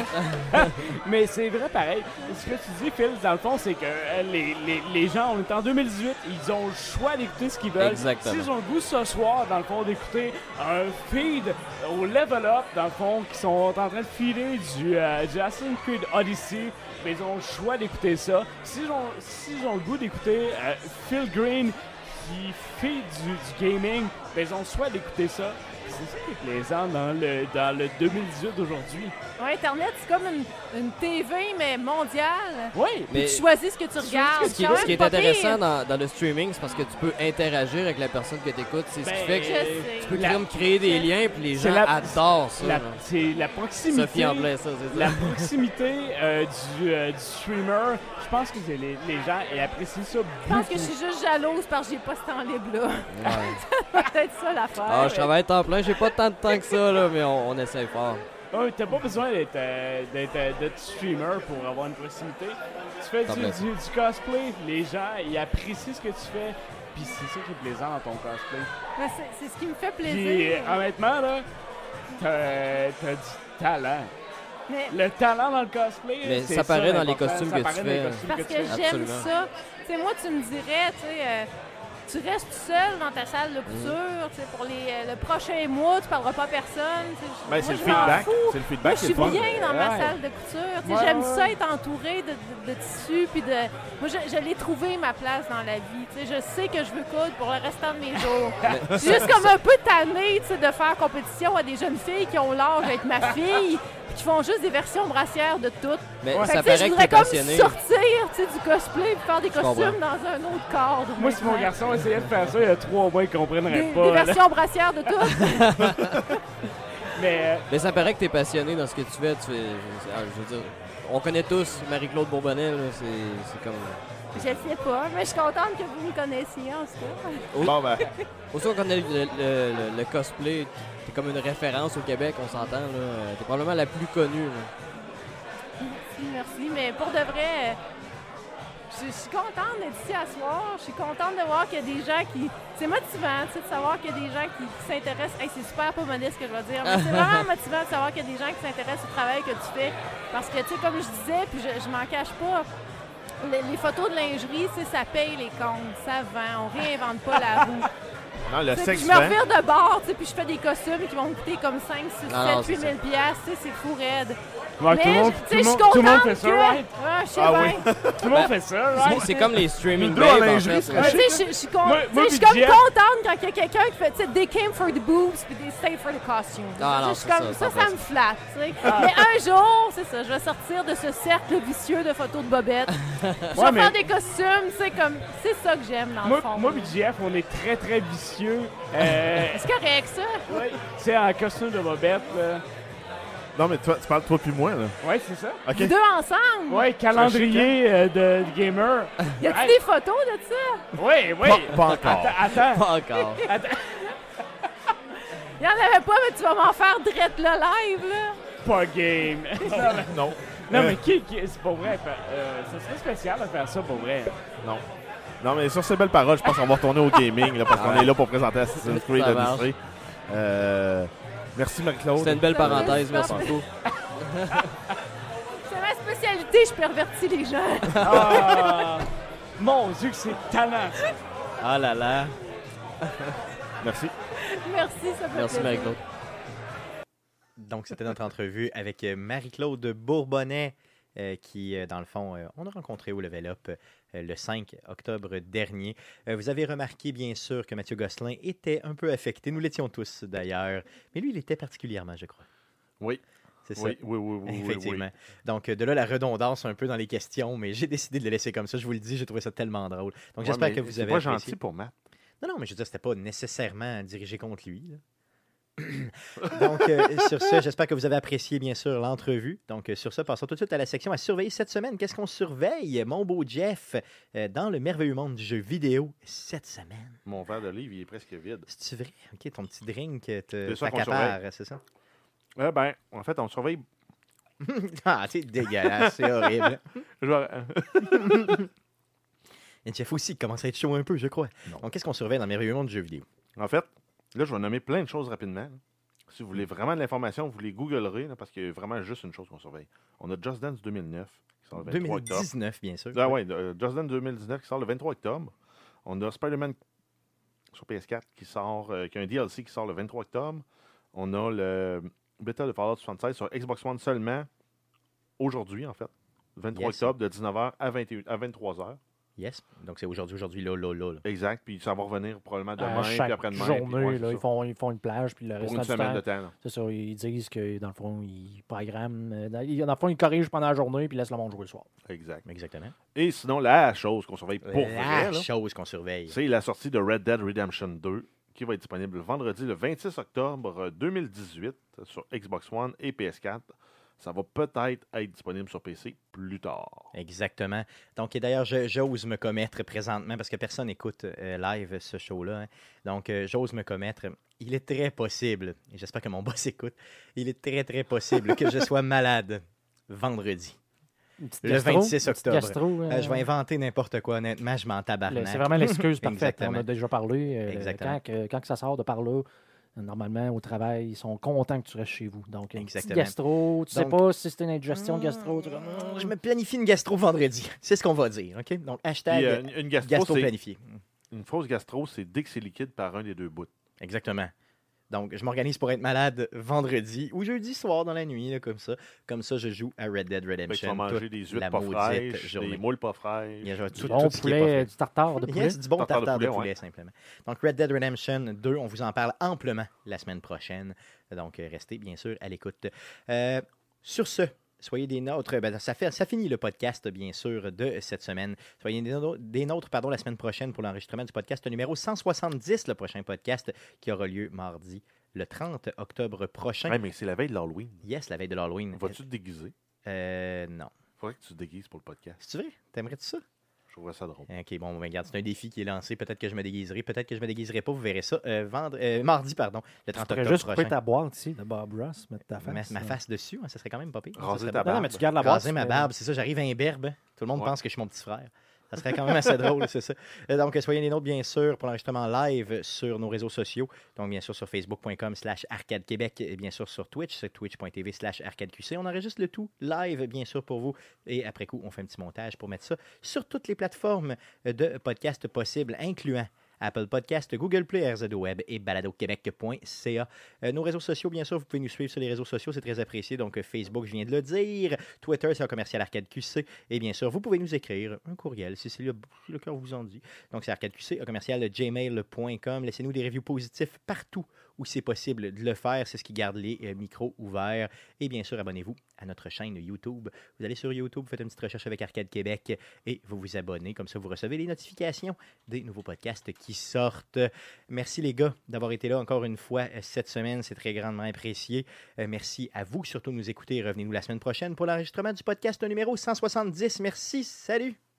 H: [LAUGHS]
J: Mais c'est vrai pareil. Ce que tu dis, Phil, dans le fond, c'est que euh, les, les, les gens, on est en 2018, ils ont le choix d'écouter ce qu'ils veulent.
I: Exactement.
J: S'ils ont le goût ce soir, dans le fond, d'écouter un feed au level up, dans le fond, qui sont en train de filer du, euh, du Assassin's Creed Odyssey, mais ils ont le choix d'écouter ça. S'ils ont, ont le goût d'écouter euh, Phil Green qui fait du, gaming, ben ils ont le choix d'écouter ça. C'est ça qui est plaisant dans le, dans le 2018 d'aujourd'hui.
H: Ouais, Internet, c'est comme une, une TV, mais mondiale.
J: Oui,
H: Puis
I: Mais
H: tu choisis ce que tu regardes.
I: ce qui, ce est intéressant dans, dans le streaming, c'est parce que tu peux interagir avec la personne que tu écoutes. C'est ce qui
J: Ben,
I: fait que
H: sais.
I: tu peux
J: La-
I: créer des liens, puis les gens
J: la-
I: adorent ça.
J: C'est la proximité.
I: Sophie Anglais, ça, c'est ça.
J: La proximité euh, du, euh, du streamer, je pense que les, les gens ils apprécient ça
H: Je pense que je
J: beaucoup.
H: suis juste jalouse parce que j'ai pas ce temps libre-là.
I: Ouais. [LAUGHS]
H: Peut-être ça l'affaire.
I: Ah, je travaille temps plein, j'ai pas tant de temps que ça, là, mais on, on essaie fort.
J: Ah, t'as pas besoin d'être euh, d'être, euh, d'être streamer pour avoir une proximité. Tu fais du,
I: plaît.
J: du, du cosplay, les gens ils apprécient ce que tu fais, puis c'est ça qui est plaisant dans ton cosplay.
H: Mais c'est- C'est ce qui me fait
J: Puis
H: plaisir.
J: euh, honnêtement là, t'as, t'as du talent.
H: Mais
J: Le talent dans le cosplay,
I: Mais
J: c'est
I: ça paraît dans les costumes
J: Ça
I: que tu fais.
J: costumes
H: parce
J: que
H: j'aime
I: Absolument.
H: ça. Tu sais, moi, tu me dirais, tu sais, euh, tu restes seul dans ta salle de couture, tu sais, pour les, euh, le prochain mois, tu parleras pas à personne.
K: Ben,
H: Moi,
K: c'est le
H: je m'en
K: feedback.
H: fous.
K: C'est le
H: Moi,
K: feedback
H: je suis
K: fun.
H: bien dans ma
J: Ouais.
H: salle de couture.
J: Ouais,
H: J'aime
J: ouais,
H: ça être entouré de, de, de tissus. Puis de... Moi, je, je l'ai trouvé ma place dans la vie. Je sais que je veux coudre pour le restant de mes jours. [LAUGHS] Juste comme un peu tannée de faire compétition à des jeunes filles qui ont l'âge d'être ma fille. Puis qui font juste des versions brassières de tout.
I: Mais
J: Ouais.
H: Fait
I: ça
H: que, tu
I: paraît
H: je
I: que
H: voudrais
I: t'es
H: comme
I: passionné.
H: sortir tu sais, du cosplay et faire des costumes dans un autre cadre.
J: Moi, si mon garçon essayait de faire ça il y a trois mois, il comprendrait
H: Des,
J: pas.
H: des
J: là.
H: versions brassières de tout. [LAUGHS]
J: Mais euh,
I: Mais ça paraît que t'es passionné dans ce que tu fais. Tu fais je, ah, je veux dire, on connaît tous Marie-Claude Bourbonnais, là, c'est c'est comme...
H: Je sais pas, mais je suis contente que vous me connaissiez en tout cas.
K: Bon, ben,
I: Aussi, on connaît le, le- le- le cosplay. T'es comme une référence au Québec, on s'entend. là. T'es probablement la plus connue. là.
H: Merci, merci. Mais pour de vrai, euh, je je suis contente d'être ici à soir. Je suis contente de voir qu'il y a des gens qui. C'est motivant, tu sais, de savoir qu'il y a des gens qui, qui s'intéressent. Hey, c'est super pas modeste ce que je vais dire, mais c'est [LAUGHS] vraiment motivant de savoir qu'il y a des gens qui s'intéressent au travail que tu fais. Parce que, tu sais, comme je disais, puis je, je m'en cache pas, les, les photos de lingerie, ça paye les comptes, ça vend, on réinvente pas la [LAUGHS] roue.
K: Non, le sexe
H: je me revire de bord, tu sais, puis je fais des costumes qui vont me coûter comme 5, 6, 7,
I: Ah non,
H: 8
I: c'est
H: 000 piastres, tu sais, c'est fou raide.
J: Ouais, tout, le monde,
H: tu
J: tout,
H: sais,
J: le
H: je suis
J: monde, tout le monde fait ça,
H: que...
J: right?
H: Ouais, je sais
K: Ah
H: bien.
K: oui.
J: Tout le monde fait ça, right?
I: C'est comme les streaming babes, en fait.
H: je- suis comme
J: Jeff-
H: contente quand il y a quelqu'un qui fait, tu sais, they came for the boobs, puis they stayed for the costume.
I: Ah, non,
H: je suis
I: c'est
H: comme,
I: ça,
H: ça,
I: ça
H: ça,
I: fait
H: me flatte, tu sais. Mais un jour, c'est ça, je vais sortir de ce cercle vicieux de photos de bobettes. [LAUGHS] je vais faire des costumes, c'est comme, c'est ça que j'aime dans
J: Moi,
H: le fond.
J: moi et JF, on est très très vicieux. Euh, [LAUGHS]
H: c'est correct, ça.
J: ouais, c'est en costume de bobette, là.
K: Non, mais toi, tu parles toi puis moi, là.
J: Ouais, c'est ça.
K: OK.
H: Vous deux ensemble?
J: Ouais, calendrier euh, de, de gamer.
H: Y a-tu
J: Hey.
H: des photos de ça?
J: Ouais, ouais.
K: Pas, pas encore.
J: Attends, attends.
I: Pas encore.
H: Il y en avait pas, mais tu vas m'en faire drette le live, là.
J: Pas game. [LAUGHS] non, mais,
K: Non.
J: non,
K: Euh,
J: mais qui, qui c'est pas vrai. Euh, ça serait spécial de faire ça pour vrai.
K: Non. Non, mais sur ces belles paroles, je pense qu'on va retourner au gaming, là, parce qu'on
I: Ouais.
K: est là pour présenter Assassin's Creed. Odyssey. Euh, merci, Marie-Claude.
I: C'était une belle parenthèse, merci beaucoup. [LAUGHS]
H: C'est ma spécialité, je pervertis les gens.
J: Ah, mon Dieu, que c'est talent.
I: Ah là là.
K: Merci.
H: Merci, ça fait
I: Merci
H: plaisir.
I: Marie-Claude.
A: Donc, c'était notre entrevue avec Marie-Claude Bourbonnais, euh, qui, euh, dans le fond, euh, on a rencontré au Level Up euh, le 5 octobre dernier. Euh, vous avez remarqué, bien sûr, que Mathieu Gosselin était un peu affecté. Nous l'étions tous, d'ailleurs. Mais lui, il était particulièrement, je crois.
C: Oui.
A: C'est ça.
C: Oui, oui, oui, oui,
A: Effectivement.
C: oui.
A: Donc, euh, de là, la redondance un peu dans les questions, mais j'ai décidé de le laisser comme ça. Je vous le dis, j'ai trouvé ça tellement drôle. Donc,
C: Ouais,
A: j'espère que vous
C: c'est
A: avez
C: pas
A: apprécié.
C: gentil pour Matt.
A: Non, non, mais je veux dire, c'était pas nécessairement dirigé contre lui. là. Donc, euh, sur ce, j'espère que vous avez apprécié, bien sûr, l'entrevue. Donc, euh, sur ce, passons tout de suite à la section à surveiller cette semaine. Qu'est-ce qu'on surveille, mon beau Jeff, euh, dans le merveilleux monde du jeu vidéo cette semaine?
C: Mon verre d'olive, il est presque vide.
A: C'est vrai? OK, ton petit drink t'accapare, c'est ça?
C: Eh ben, en fait, on surveille. [LAUGHS]
A: ah, c'est dégueulasse, c'est horrible. [LAUGHS] Et Jeff aussi commence à être chaud un peu, je crois. Donc, qu'est-ce qu'on surveille dans le merveilleux monde du jeu vidéo?
C: En fait, là, je vais nommer plein de choses rapidement. là. Si vous voulez vraiment de l'information, vous les googlerez, là, parce qu'il y a vraiment juste une chose qu'on surveille. On a Just Dance 2009, qui sort le 23 octobre.
A: 2019, bien sûr.
C: Ah ouais, euh, Just Dance 2019 qui sort le 23 octobre. On a Spider-Man sur PS4 qui sort, euh, qui a un DLC qui sort le 23 octobre. On a le bêta de Fallout 76 sur Xbox One seulement aujourd'hui, en fait. Le 23
A: Yes.
C: octobre de 19h à, 21 à 23h.
A: Yes. Donc, c'est aujourd'hui, aujourd'hui, là, là, là. là.
C: Exact. Puis ça va revenir probablement demain,
B: À
C: puis
B: chaque
C: après-demain.
B: journée,
C: puis ouais, c'est
B: là,
C: ça.
B: ils, font, ils font une plage, puis le
C: Pour une
B: du
C: semaine
B: temps,
C: de temps. là.
B: C'est ça, ils disent que dans le fond, ils programment. euh, Dans, ils- dans le fond, ils corrigent pendant la journée, puis laissent le monde jouer le soir.
C: Exact.
A: Exactement.
C: Et sinon, la chose qu'on surveille pour
A: La
C: vrai, là,
A: chose qu'on surveille.
C: c'est la sortie de Red Dead Redemption 2 qui va être disponible le vendredi le 26 octobre 2018 sur Xbox One et PS4. Ça va peut-être être disponible sur PC plus tard.
A: Exactement. Donc, et d'ailleurs, j'ose me commettre présentement, parce que personne n'écoute euh, live ce show-là. hein. Donc, euh, j'ose me commettre. Il est très possible, et j'espère que mon [LAUGHS] boss écoute, il est très, très possible que je sois malade vendredi. Le
B: gastro,
A: 26
B: une petite
A: octobre.
B: gastro, euh,
A: je vais inventer n'importe quoi, honnêtement. Je m'en tabarnak.
B: C'est vraiment l'excuse [LAUGHS] parfaite. On a déjà parlé. euh,
A: Exactement.
B: Quand, que- quand que ça sort de par là, normalement, au travail, ils sont contents que tu restes chez vous. Donc, une petite gastro, tu sais
A: Donc-
B: pas si c'est une indigestion gastro. tu es comme,
A: Euh, Je me planifie une gastro vendredi. [LAUGHS] C'est ce qu'on va dire. OK? Donc, hashtag
C: Puis, euh, une, une gastro,
A: gastro
C: c'est-
A: planifié.
C: Une fausse gastro, c'est dès que c'est liquide par un des deux bouts.
A: Exactement. Donc, je m'organise pour être malade vendredi ou jeudi soir dans la nuit, là, comme ça. Comme ça, je joue à Red Dead
C: Fait
A: Redemption.
C: vas manger
A: toute
C: des huîtres pas fraîches, des moules pas fraîches.
A: Il y a
B: Du
A: tout,
B: bon
A: tout ce qui est pas
B: poulet,
A: fait.
B: du tartare de poulet.
A: Yes, du bon
C: Tartare
A: tartare,
C: de
A: de
C: poulet, ouais.
A: simplement. Donc, Red Dead Redemption 2, on vous en parle amplement la semaine prochaine. Donc, euh, restez bien sûr à l'écoute. Euh, sur ce, soyez des nôtres. Ben, ça, fait, ça finit le podcast, bien sûr, de cette semaine. Soyez des, no- des nôtres pardon, la semaine prochaine pour l'enregistrement du podcast numéro 170, le prochain podcast qui aura lieu mardi, le 30 octobre prochain.
C: Ouais, mais c'est la veille de l'Halloween.
A: Yes, la veille de l'Halloween.
C: Vas-tu te déguiser?
A: Euh, non.
C: Faudrait que tu te déguises pour le podcast.
A: C'est vrai? T'aimerais-tu ça?
C: Je trouverais ça drôle.
A: Ok, bon, ben, regarde, c'est un défi qui est lancé. Peut-être que je me déguiserai, peut-être que je me déguiserai pas. Vous verrez ça euh, vendre- euh, mardi, pardon, le 30
B: Tu pourrais
A: octobre
B: juste couper
A: prochain.
B: ta boîte ici de Bob Ross, mettre ta
A: Ma,
B: face.
A: ma
B: euh.
A: face dessus, hein, ça serait quand même pas pire.
C: Raser ta
A: bon.
B: Non, non,
C: barbe.
B: mais tu gardes la boîte.
A: Raser ma barbe, c'est ça, j'arrive à un berbe. Tout le monde
C: Ouais.
A: pense que je suis mon petit frère. Ça serait quand même assez drôle, c'est ça. Euh, Donc, soyez les nôtres, bien sûr, pour l'enregistrement live sur nos réseaux sociaux. Donc, bien sûr, sur facebook.com slash arcade québec et bien sûr sur Twitch, twitch.tv slash arcadeqc. On enregistre le tout live, bien sûr, pour vous. Et après coup, on fait un petit montage pour mettre ça sur toutes les plateformes de podcast possibles, incluant Apple Podcast, Google Play, RZO Web et baladoquebec.ca. Euh, nos réseaux sociaux, bien sûr, vous pouvez nous suivre sur les réseaux sociaux, c'est très apprécié. Donc, euh, Facebook, je viens de le dire. Twitter, c'est un commercial Arcade QC. Et bien sûr, vous pouvez nous écrire un courriel si c'est le, le cœur vous en dit. Donc, c'est arcadeqc, un commercial gmail.com. Laissez-nous des reviews positifs partout où c'est possible de le faire. C'est ce qui garde les euh, micros ouverts. Et bien sûr, abonnez-vous à notre chaîne YouTube. Vous allez sur YouTube, faites une petite recherche avec Arcade Québec et vous vous abonnez. Comme ça, vous recevez les notifications des nouveaux podcasts qui sortent. Merci les gars d'avoir été là encore une fois euh, cette semaine. C'est très grandement apprécié. Euh, merci à vous surtout de nous écouter. Revenez-nous la semaine prochaine pour l'enregistrement du podcast numéro 170. Merci. Salut.